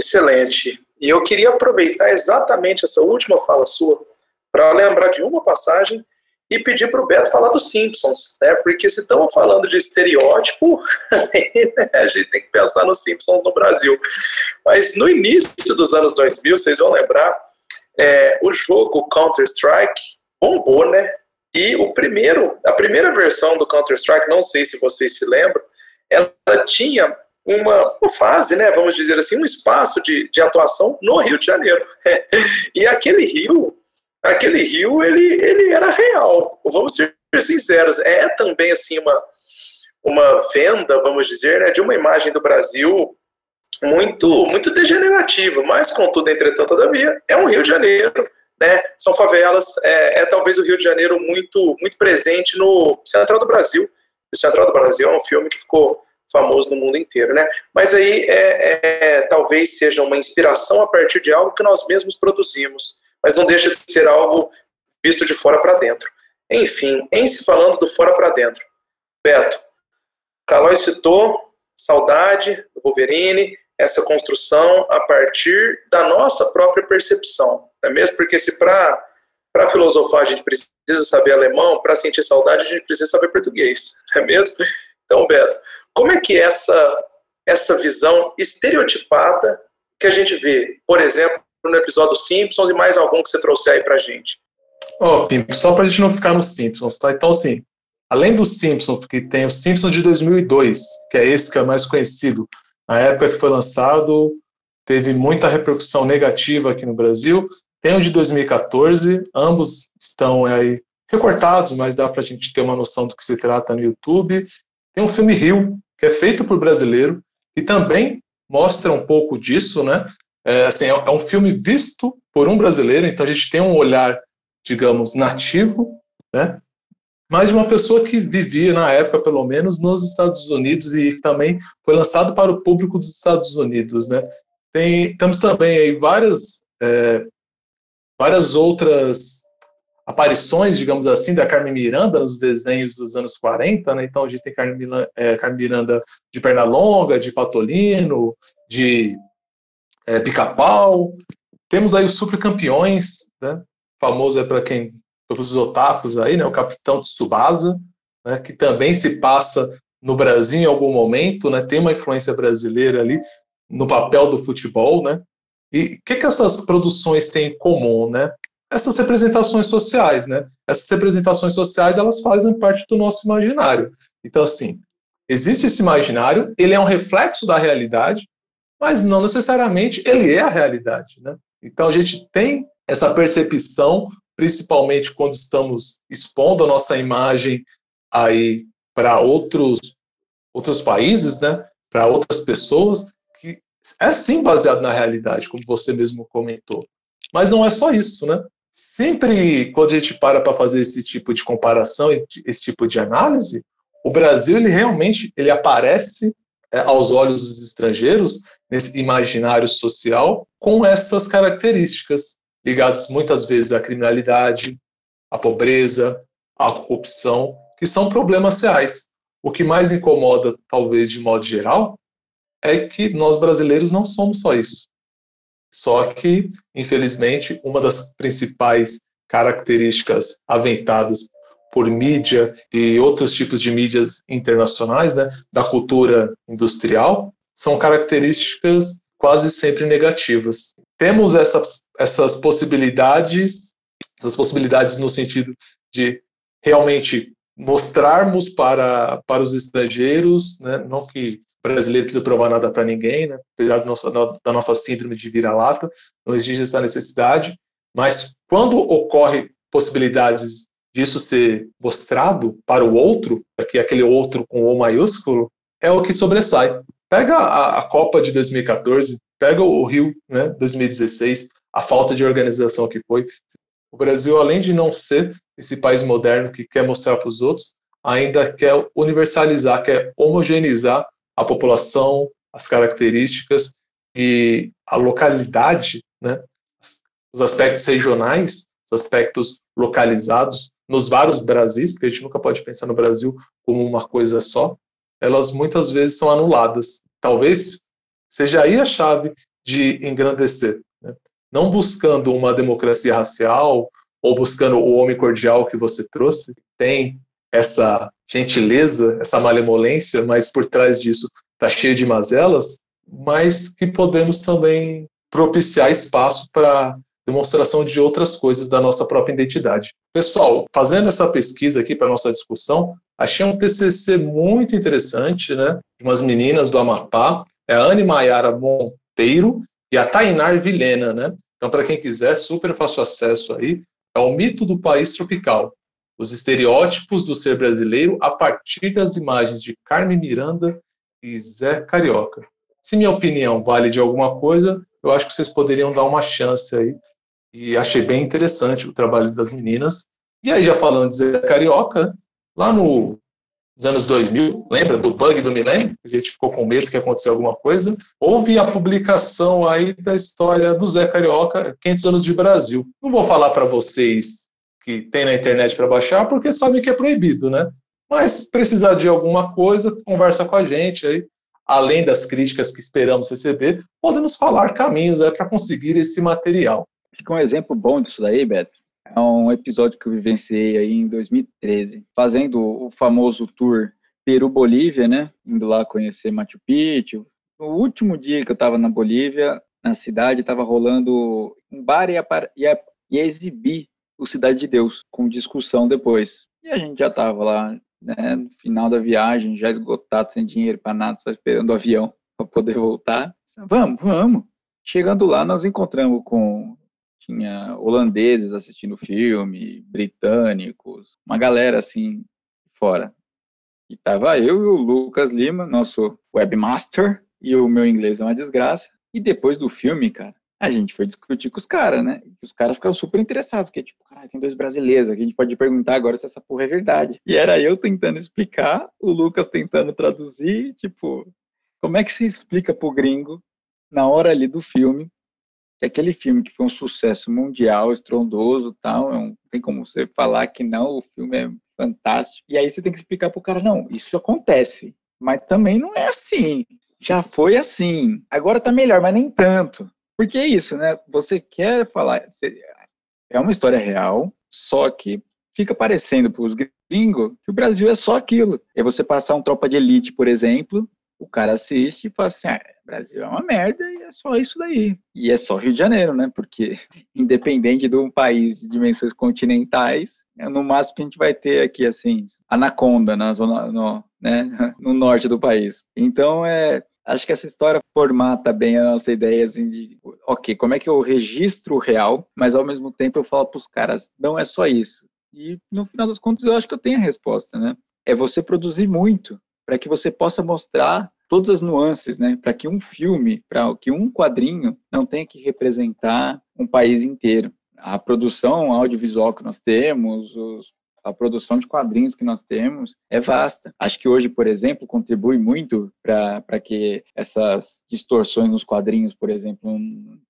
Excelente. E eu queria aproveitar exatamente essa última fala sua para lembrar de uma passagem e pedir para o Beto falar dos Simpsons, né? Porque se estamos falando de estereótipo, [LAUGHS] a gente tem que pensar nos Simpsons no Brasil. Mas no início dos anos 2000, vocês vão lembrar, é, o jogo Counter Strike bombou, né? E o primeiro, a primeira versão do Counter Strike, não sei se vocês se lembram, ela tinha uma, uma, fase, né, vamos dizer assim, um espaço de, de atuação no Rio de Janeiro. [LAUGHS] e aquele rio, aquele rio, ele, ele era real. Vamos ser sinceros, é também assim uma, uma venda, vamos dizer, né, de uma imagem do Brasil muito, muito degenerativa, mas, contudo, entretanto, todavia, é um Rio de Janeiro, né? São favelas, é, é, talvez o Rio de Janeiro muito, muito presente no Central do Brasil. O Central do Brasil é um filme que ficou famoso no mundo inteiro, né? Mas aí é, é, talvez seja uma inspiração a partir de algo que nós mesmos produzimos, mas não deixa de ser algo visto de fora para dentro. Enfim, em se falando do fora para dentro, Beto, Calói citou saudade do Wolverine, essa construção a partir da nossa própria percepção, é mesmo? Porque se para para filosofar a gente precisa saber alemão, para sentir saudade a gente precisa saber português, é mesmo? Então, Beto, como é que essa essa visão estereotipada que a gente vê, por exemplo, no episódio Simpsons e mais algum que você trouxe aí para a gente? Ó, oh, Pimp, só para a gente não ficar nos Simpsons, tá? Então, assim, além dos Simpsons, porque tem o Simpsons de 2002, que é esse que é mais conhecido, na época que foi lançado, teve muita repercussão negativa aqui no Brasil. Tem o de 2014, ambos estão aí recortados, mas dá para a gente ter uma noção do que se trata no YouTube. Tem o filme Rio, que é feito por brasileiro, e também mostra um pouco disso, né? É, assim, é, é um filme visto por um brasileiro, então a gente tem um olhar, digamos, nativo, né? mas de uma pessoa que vivia, na época, pelo menos, nos Estados Unidos e também foi lançado para o público dos Estados Unidos. Né? Tem, temos também aí várias, é, várias outras aparições, digamos assim, da Carmen Miranda nos desenhos dos anos 40, né? Então a gente tem Carmen, é, Carmen Miranda de Pernalonga, de Patolino, de é, Pica-Pau. Temos aí os Super Campeões, né? Famoso é para quem para os otakus aí, né, o Capitão Tsubasa, né, que também se passa no Brasil em algum momento, né, tem uma influência brasileira ali no papel do futebol, né? E o que, que essas produções têm em comum, né? Essas representações sociais, né? Essas representações sociais, elas fazem parte do nosso imaginário. Então, assim, existe esse imaginário, ele é um reflexo da realidade, mas não necessariamente ele é a realidade, né? Então, a gente tem essa percepção principalmente quando estamos expondo a nossa imagem aí para outros outros países, né, para outras pessoas, que é sim baseado na realidade, como você mesmo comentou. Mas não é só isso, né? Sempre quando a gente para para fazer esse tipo de comparação, esse tipo de análise, o Brasil ele realmente ele aparece aos olhos dos estrangeiros nesse imaginário social com essas características ligados muitas vezes à criminalidade, à pobreza, à corrupção, que são problemas reais. O que mais incomoda, talvez de modo geral, é que nós brasileiros não somos só isso. Só que, infelizmente, uma das principais características aventadas por mídia e outros tipos de mídias internacionais, né, da cultura industrial, são características quase sempre negativas. Temos essas essas possibilidades, essas possibilidades no sentido de realmente mostrarmos para, para os estrangeiros, né, não que o brasileiro precisa provar nada para ninguém, né, apesar nossa, da nossa síndrome de vira-lata, não existe essa necessidade, mas quando ocorre possibilidades disso ser mostrado para o outro, aqui aquele outro com O maiúsculo, é o que sobressai. Pega a, a Copa de 2014, pega o Rio, né, 2016, a falta de organização que foi. O Brasil, além de não ser esse país moderno que quer mostrar para os outros, ainda quer universalizar, quer homogeneizar a população, as características e a localidade, né? os aspectos regionais, os aspectos localizados nos vários Brasis, porque a gente nunca pode pensar no Brasil como uma coisa só, elas muitas vezes são anuladas. Talvez seja aí a chave de engrandecer não buscando uma democracia racial ou buscando o homem cordial que você trouxe, tem essa gentileza, essa malemolência, mas por trás disso está cheio de mazelas, mas que podemos também propiciar espaço para demonstração de outras coisas da nossa própria identidade. Pessoal, fazendo essa pesquisa aqui para nossa discussão, achei um TCC muito interessante, né? De umas meninas do Amapá, é a Anne Maiara Monteiro e a Tainar Vilena, né? Então, para quem quiser, super fácil acesso aí. É o mito do país tropical. os estereótipos do ser brasileiro a partir das imagens de Carmen Miranda e Zé Carioca. Se minha opinião vale de alguma coisa, eu acho que vocês poderiam dar uma chance aí. E achei bem interessante o trabalho das meninas. E aí, já falando de Zé Carioca, lá no, nos anos 2000, lembra do bug do milênio? A gente ficou com medo que aconteceu alguma coisa. Houve a publicação aí da história do Zé Carioca, 500 anos de Brasil. Não vou falar para vocês que tem na internet para baixar, porque sabem que é proibido, né? Mas precisar de alguma coisa, conversa com a gente aí. Além das críticas que esperamos receber, podemos falar caminhos para conseguir esse material. Que um exemplo bom disso daí, Beto, é um episódio que eu vivenciei aí em 2013, fazendo o famoso tour Peru-Bolívia, né? Indo lá conhecer Machu Picchu. No último dia que eu estava na Bolívia, na cidade, estava rolando um bar e ia, ia exibir o Cidade de Deus, com discussão depois. E a gente já estava lá, né, no final da viagem, já esgotado, sem dinheiro para nada, só esperando o avião para poder voltar. Vamos, vamos. Chegando lá, nós encontramos com tinha holandeses assistindo o filme, britânicos, uma galera assim fora. E tava eu e o Lucas Lima, nosso webmaster, e o meu inglês é uma desgraça. E depois do filme, cara, a gente foi discutir com os caras, né? E os caras ficaram super interessados, porque, tipo, caralho, tem dois brasileiros aqui, a gente pode perguntar agora se essa porra é verdade. E era eu tentando explicar, o Lucas tentando traduzir, tipo, como é que você explica pro gringo, na hora ali do filme, que aquele filme que foi um sucesso mundial, estrondoso tal, não tem como você falar que não, o filme é fantástico. E aí você tem que explicar pro cara, não, isso acontece, mas também não é assim. Já foi assim, agora tá melhor, mas nem tanto. Porque é isso, né? Você quer falar. É uma história real, só que fica parecendo para os gringos que o Brasil é só aquilo. É você passar um tropa de elite, por exemplo, o cara assiste e fala assim: ah, Brasil é uma merda e é só isso daí. E é só Rio de Janeiro, né? Porque, [LAUGHS] independente de um país de dimensões continentais, é no máximo que a gente vai ter aqui, assim, Anaconda na zona, no, né, [LAUGHS] no norte do país. Então, é, acho que essa história formata bem a nossa ideia assim, de, ok, como é que eu registro o real, mas ao mesmo tempo eu falo para os caras, não é só isso. E no final das contas eu acho que eu tenho a resposta, né? É você produzir muito para que você possa mostrar todas as nuances, né? Para que um filme, para que um quadrinho não tenha que representar um país inteiro. A produção audiovisual que nós temos, os a produção de quadrinhos que nós temos é vasta. Acho que hoje, por exemplo, contribui muito para que essas distorções nos quadrinhos, por exemplo,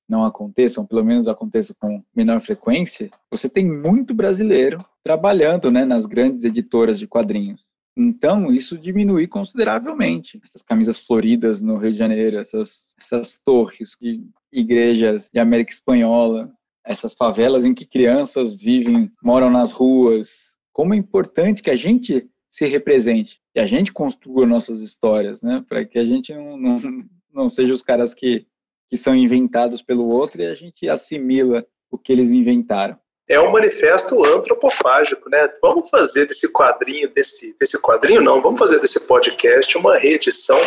não aconteçam, pelo menos aconteçam com menor frequência. Você tem muito brasileiro trabalhando né, nas grandes editoras de quadrinhos. Então, isso diminui consideravelmente. Essas camisas floridas no Rio de Janeiro, essas, essas torres de igrejas de América Espanhola, essas favelas em que crianças vivem, moram nas ruas, como é importante que a gente se represente, que a gente construa nossas histórias, né? Para que a gente não, não, não seja os caras que, que são inventados pelo outro e a gente assimila o que eles inventaram. É um manifesto antropofágico, né? Vamos fazer desse quadrinho, desse, desse quadrinho não, vamos fazer desse podcast uma reedição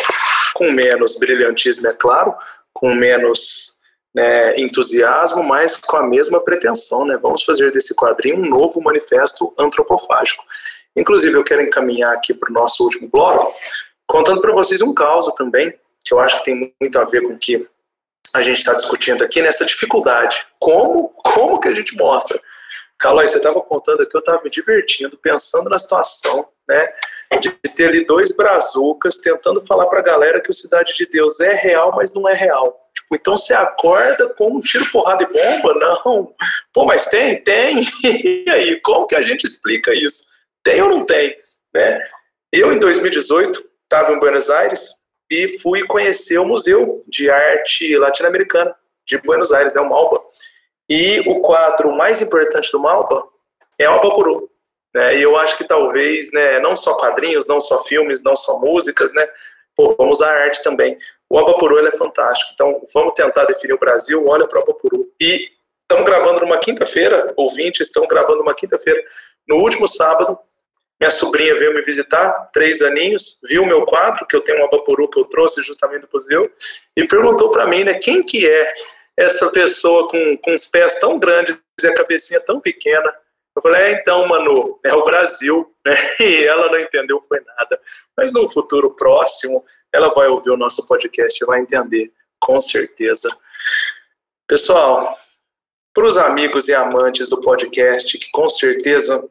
com menos brilhantismo, é claro, com menos né, entusiasmo, mas com a mesma pretensão. Né? Vamos fazer desse quadrinho um novo manifesto antropofágico. Inclusive, eu quero encaminhar aqui para o nosso último bloco, contando para vocês um caso também, que eu acho que tem muito a ver com o que a gente está discutindo aqui, nessa dificuldade. Como, como que a gente mostra? Calói, você estava contando aqui, eu estava me divertindo, pensando na situação, né, de ter ali dois brazucas tentando falar para a galera que o Cidade de Deus é real, mas não é real. Tipo, então você acorda com um tiro, porrada e bomba? Não. Pô, mas tem? Tem. [LAUGHS] E aí, como que a gente explica isso? Tem ou não tem? Né? Eu, em 2018, estava em Buenos Aires e fui conhecer o Museu de Arte Latino-Americana de Buenos Aires, né, o Malba. E o quadro mais importante do Malba é o Abapuru. Né? E eu acho que talvez, né, não só quadrinhos, não só filmes, não só músicas, né, pô, vamos usar arte também. O Abapuru ele é fantástico. Então, vamos tentar definir o Brasil, olha para o Abapuru. E estamos gravando numa quinta-feira, ouvintes, estamos gravando numa quinta-feira. No último sábado, minha sobrinha veio me visitar, três aninhos, viu meu quadro, que eu tenho um Abapuru que eu trouxe justamente do museu, e perguntou para mim, né, quem que é essa pessoa com, com os pés tão grandes e a cabecinha tão pequena, Eu falei, é, então, Manu, é o Brasil, né? [LAUGHS] E ela não entendeu, foi nada. Mas no futuro próximo, ela vai ouvir o nosso podcast e vai entender, com certeza. Pessoal, para os amigos e amantes do podcast, que com certeza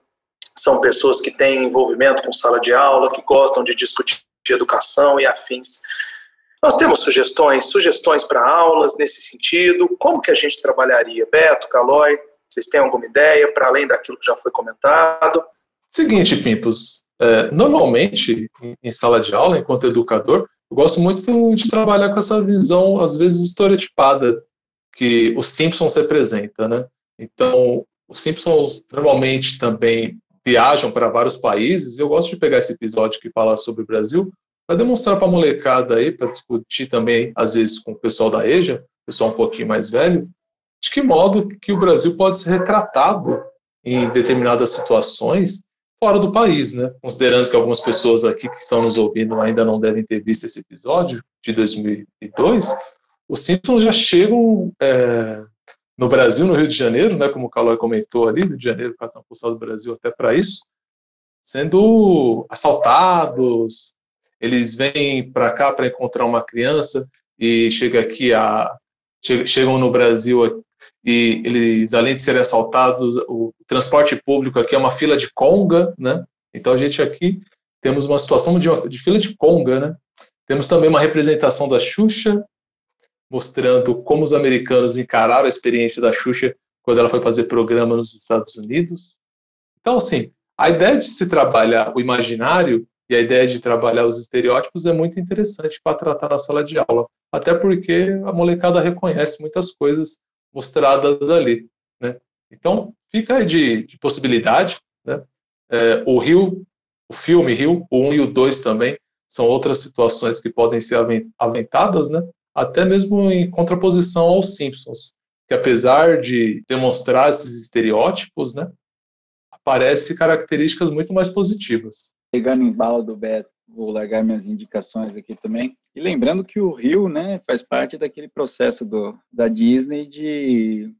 são pessoas que têm envolvimento com sala de aula, que gostam de discutir educação e afins. Nós temos sugestões, sugestões para aulas nesse sentido. Como que a gente trabalharia? Beto, Calói, vocês têm alguma ideia para além daquilo que já foi comentado? Seguinte, Pimpos, é, normalmente em sala de aula, enquanto educador, eu gosto muito de trabalhar com essa visão, às vezes, estereotipada que os Simpsons representa, né? Então, os Simpsons normalmente também viajam para vários países, eu gosto de pegar esse episódio que fala sobre o Brasil para demonstrar para a molecada aí, para discutir também, às vezes, com o pessoal da EJA, pessoal um pouquinho mais velho, de que modo que o Brasil pode ser retratado em determinadas situações fora do país, né? Considerando que algumas pessoas aqui que estão nos ouvindo ainda não devem ter visto esse episódio de 2002, os Simpsons já chegam é, no Brasil, no Rio de Janeiro, né, como o Calói comentou ali, Rio de Janeiro, cartão postal do Brasil até para isso, sendo assaltados, eles vêm para cá para encontrar uma criança e chega aqui a chegam no Brasil e eles além de serem assaltados, o transporte público aqui é uma fila de conga, né? Então a gente aqui temos uma situação de, de fila de conga, né? Temos também uma representação da Xuxa mostrando como os americanos encararam a experiência da Xuxa quando ela foi fazer programa nos Estados Unidos. Então, assim, a ideia de se trabalhar o imaginário e a ideia de trabalhar os estereótipos é muito interessante para tratar na sala de aula, até porque a molecada reconhece muitas coisas mostradas ali, né? Então, fica aí de, de possibilidade, né? É, o Rio, o filme Rio, o 1 e o 2 também, são outras situações que podem ser aventadas, né? Até mesmo em contraposição aos Simpsons, que apesar de demonstrar esses estereótipos, né, aparece características muito mais positivas. Pegando em bala do Beto, vou largar minhas indicações aqui também. E lembrando que o Rio, né, faz parte daquele processo do, da Disney de,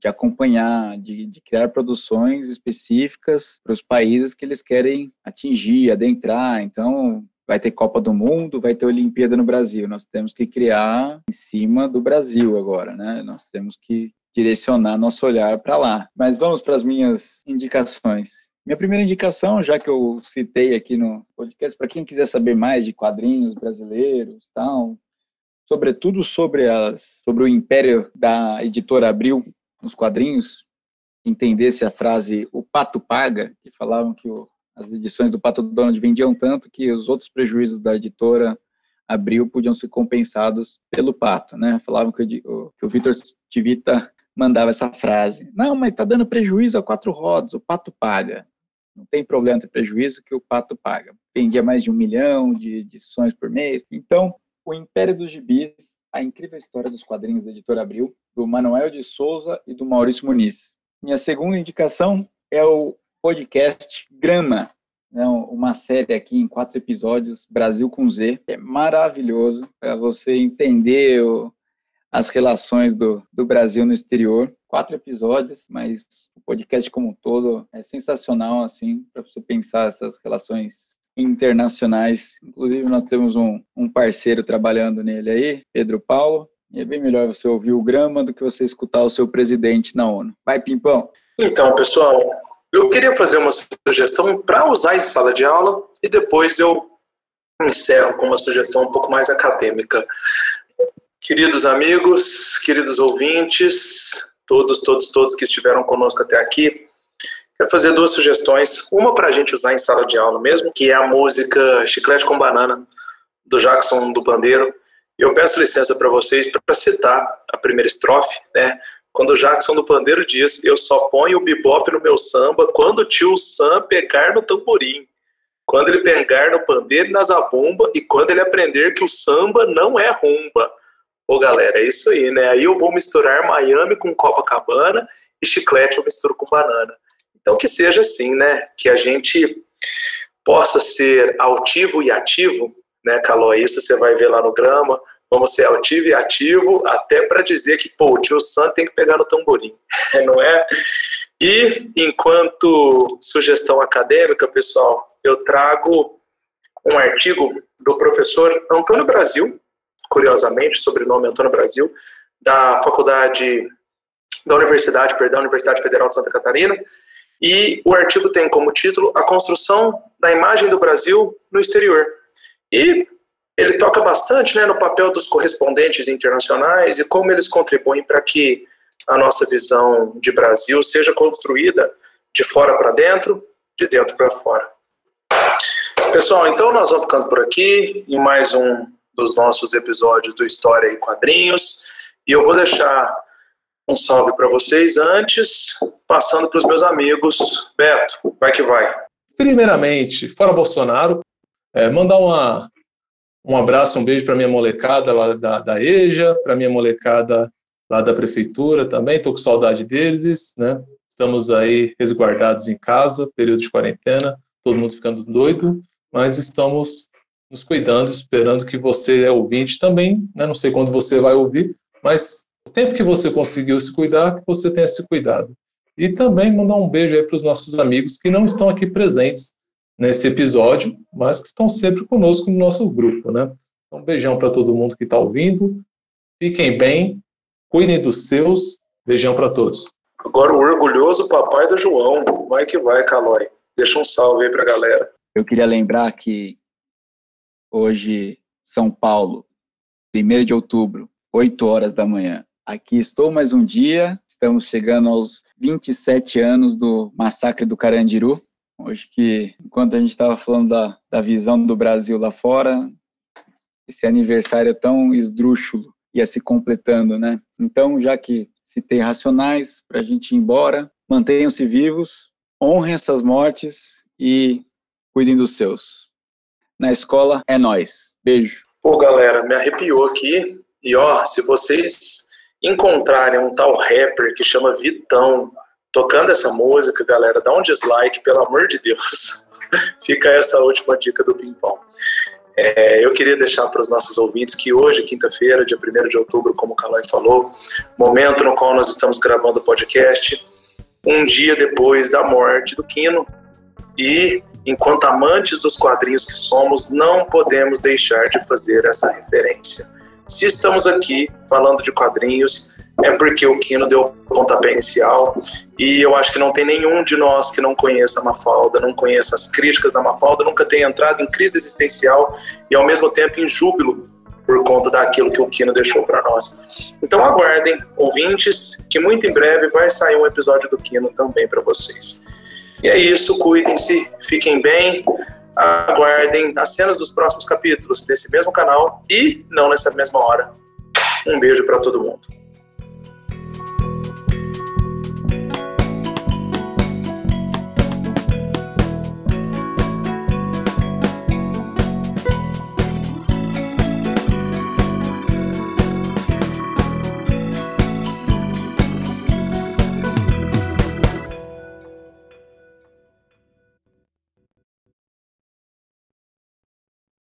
de acompanhar, de, de criar produções específicas para os países que eles querem atingir, adentrar. Então, vai ter Copa do Mundo, vai ter Olimpíada no Brasil. Nós temos que criar em cima do Brasil agora, né? Nós temos que direcionar nosso olhar para lá. Mas vamos para as minhas indicações. Minha primeira indicação, já que eu citei aqui no podcast, para quem quiser saber mais de quadrinhos brasileiros, tal, sobretudo sobre, as, sobre o império da editora Abril nos quadrinhos, entendesse a frase o pato paga, que falavam que o as edições do Pato Donald vendiam tanto que os outros prejuízos da editora Abril podiam ser compensados pelo Pato, né? Falavam que o, que o Vitor Tivita mandava essa frase. Não, mas está dando prejuízo a quatro rodas, o Pato paga. Não tem problema ter prejuízo que o Pato paga. Vendia mais de um milhão de edições por mês. Então, o Império dos Gibis, a incrível história dos quadrinhos da editora Abril, do Manuel de Souza e do Maurício Muniz. Minha segunda indicação é o podcast Grama, né, uma série aqui em quatro episódios, Brasil com Z. É maravilhoso para você entender o, as relações do, do Brasil no exterior. Quatro episódios, mas o podcast como um todo é sensacional, assim, para você pensar essas relações internacionais. Inclusive, nós temos um, um parceiro trabalhando nele aí, Pedro Paulo. E é bem melhor você ouvir o grama do que você escutar o seu presidente na ONU. Vai, Pimpão! Então, pessoal, eu queria fazer uma sugestão para usar em sala de aula e depois eu encerro com uma sugestão um pouco mais acadêmica. Queridos amigos, queridos ouvintes, todos, todos, todos que estiveram conosco até aqui, quero fazer duas sugestões. Uma para a gente usar em sala de aula mesmo, que é a música Chiclete com Banana, do Jackson do Bandeiro. Eu peço licença para vocês para citar a primeira estrofe, né? Quando o Jackson do Pandeiro diz: Eu só ponho o bebop no meu samba quando o tio Sam pegar no tamborim. Quando ele pegar no pandeiro e na zabumba e quando ele aprender que o samba não é rumba. Ô galera, é isso aí, né? Aí eu vou misturar Miami com Copacabana e chiclete eu misturo com banana. Então que seja assim, né? Que a gente possa ser altivo e ativo, né, Caló? Isso você vai ver lá no grama, Vamos ser altivo e ativo até para dizer que, pô, o tio Sam tem que pegar no tamborim. [LAUGHS] Não é? E enquanto sugestão acadêmica, pessoal, eu trago um artigo do professor Antônio Brasil, curiosamente, sobrenome Antônio Brasil, da faculdade da Universidade, perdão, Universidade Federal de Santa Catarina, e o artigo tem como título A construção da imagem do Brasil no exterior. E ele toca bastante né, no papel dos correspondentes internacionais e como eles contribuem para que a nossa visão de Brasil seja construída de fora para dentro, de dentro para fora. Pessoal, então nós vamos ficando por aqui em mais um dos nossos episódios do História e Quadrinhos. E eu vou deixar um salve para vocês antes, passando para os meus amigos. Beto, vai que vai. Primeiramente, fora Bolsonaro, é, mandar uma, um abraço, um beijo para minha molecada lá da, da EJA, para minha molecada lá da prefeitura também, estou com saudade deles, né? Estamos aí resguardados em casa, período de quarentena, todo mundo ficando doido, mas estamos nos cuidando, esperando que você é ouvinte também, né? Não sei quando você vai ouvir, mas o tempo que você conseguiu se cuidar, que você tenha se cuidado. E também mandar um beijo aí para os nossos amigos que não estão aqui presentes nesse episódio, mas que estão sempre conosco no nosso grupo, né? Então, um beijão para todo mundo que está ouvindo. Fiquem bem Cuidem dos seus. Beijão para todos. Agora o orgulhoso papai do João. Vai que vai, Calói. Deixa um salve aí para a galera. Eu queria lembrar que hoje, São Paulo, 1 de outubro, 8 horas da manhã. Aqui estou mais um dia, estamos chegando aos 27 anos do massacre do Carandiru. Hoje que, enquanto a gente estava falando da, da visão do Brasil lá fora, esse aniversário tão esdrúxulo ia se completando, né? Então, já que citei racionais, para a gente ir embora, mantenham-se vivos, honrem essas mortes e cuidem dos seus. Na escola é nós. Beijo. Pô, galera, me arrepiou aqui. E ó, se vocês encontrarem um tal rapper que chama Vitão tocando essa música, galera, dá um dislike, pelo amor de Deus. [LAUGHS] Fica essa última dica do Pimpão. É, eu queria deixar para os nossos ouvintes que hoje, quinta-feira, dia 1 de outubro, como o Calói falou, momento no qual nós estamos gravando o podcast, um dia depois da morte do Quino. E, enquanto amantes dos quadrinhos que somos, não podemos deixar de fazer essa referência. Se estamos aqui falando de quadrinhos, é porque o Kino deu o pontapé inicial e eu acho que não tem nenhum de nós que não conheça a Mafalda, não conheça as críticas da Mafalda, nunca tenha entrado em crise existencial e ao mesmo tempo em júbilo por conta daquilo que o Kino deixou para nós. Então aguardem, ouvintes, que muito em breve vai sair um episódio do Kino também para vocês. E é isso, cuidem-se, fiquem bem, aguardem as cenas dos próximos capítulos desse mesmo canal e não nessa mesma hora. Um beijo para todo mundo.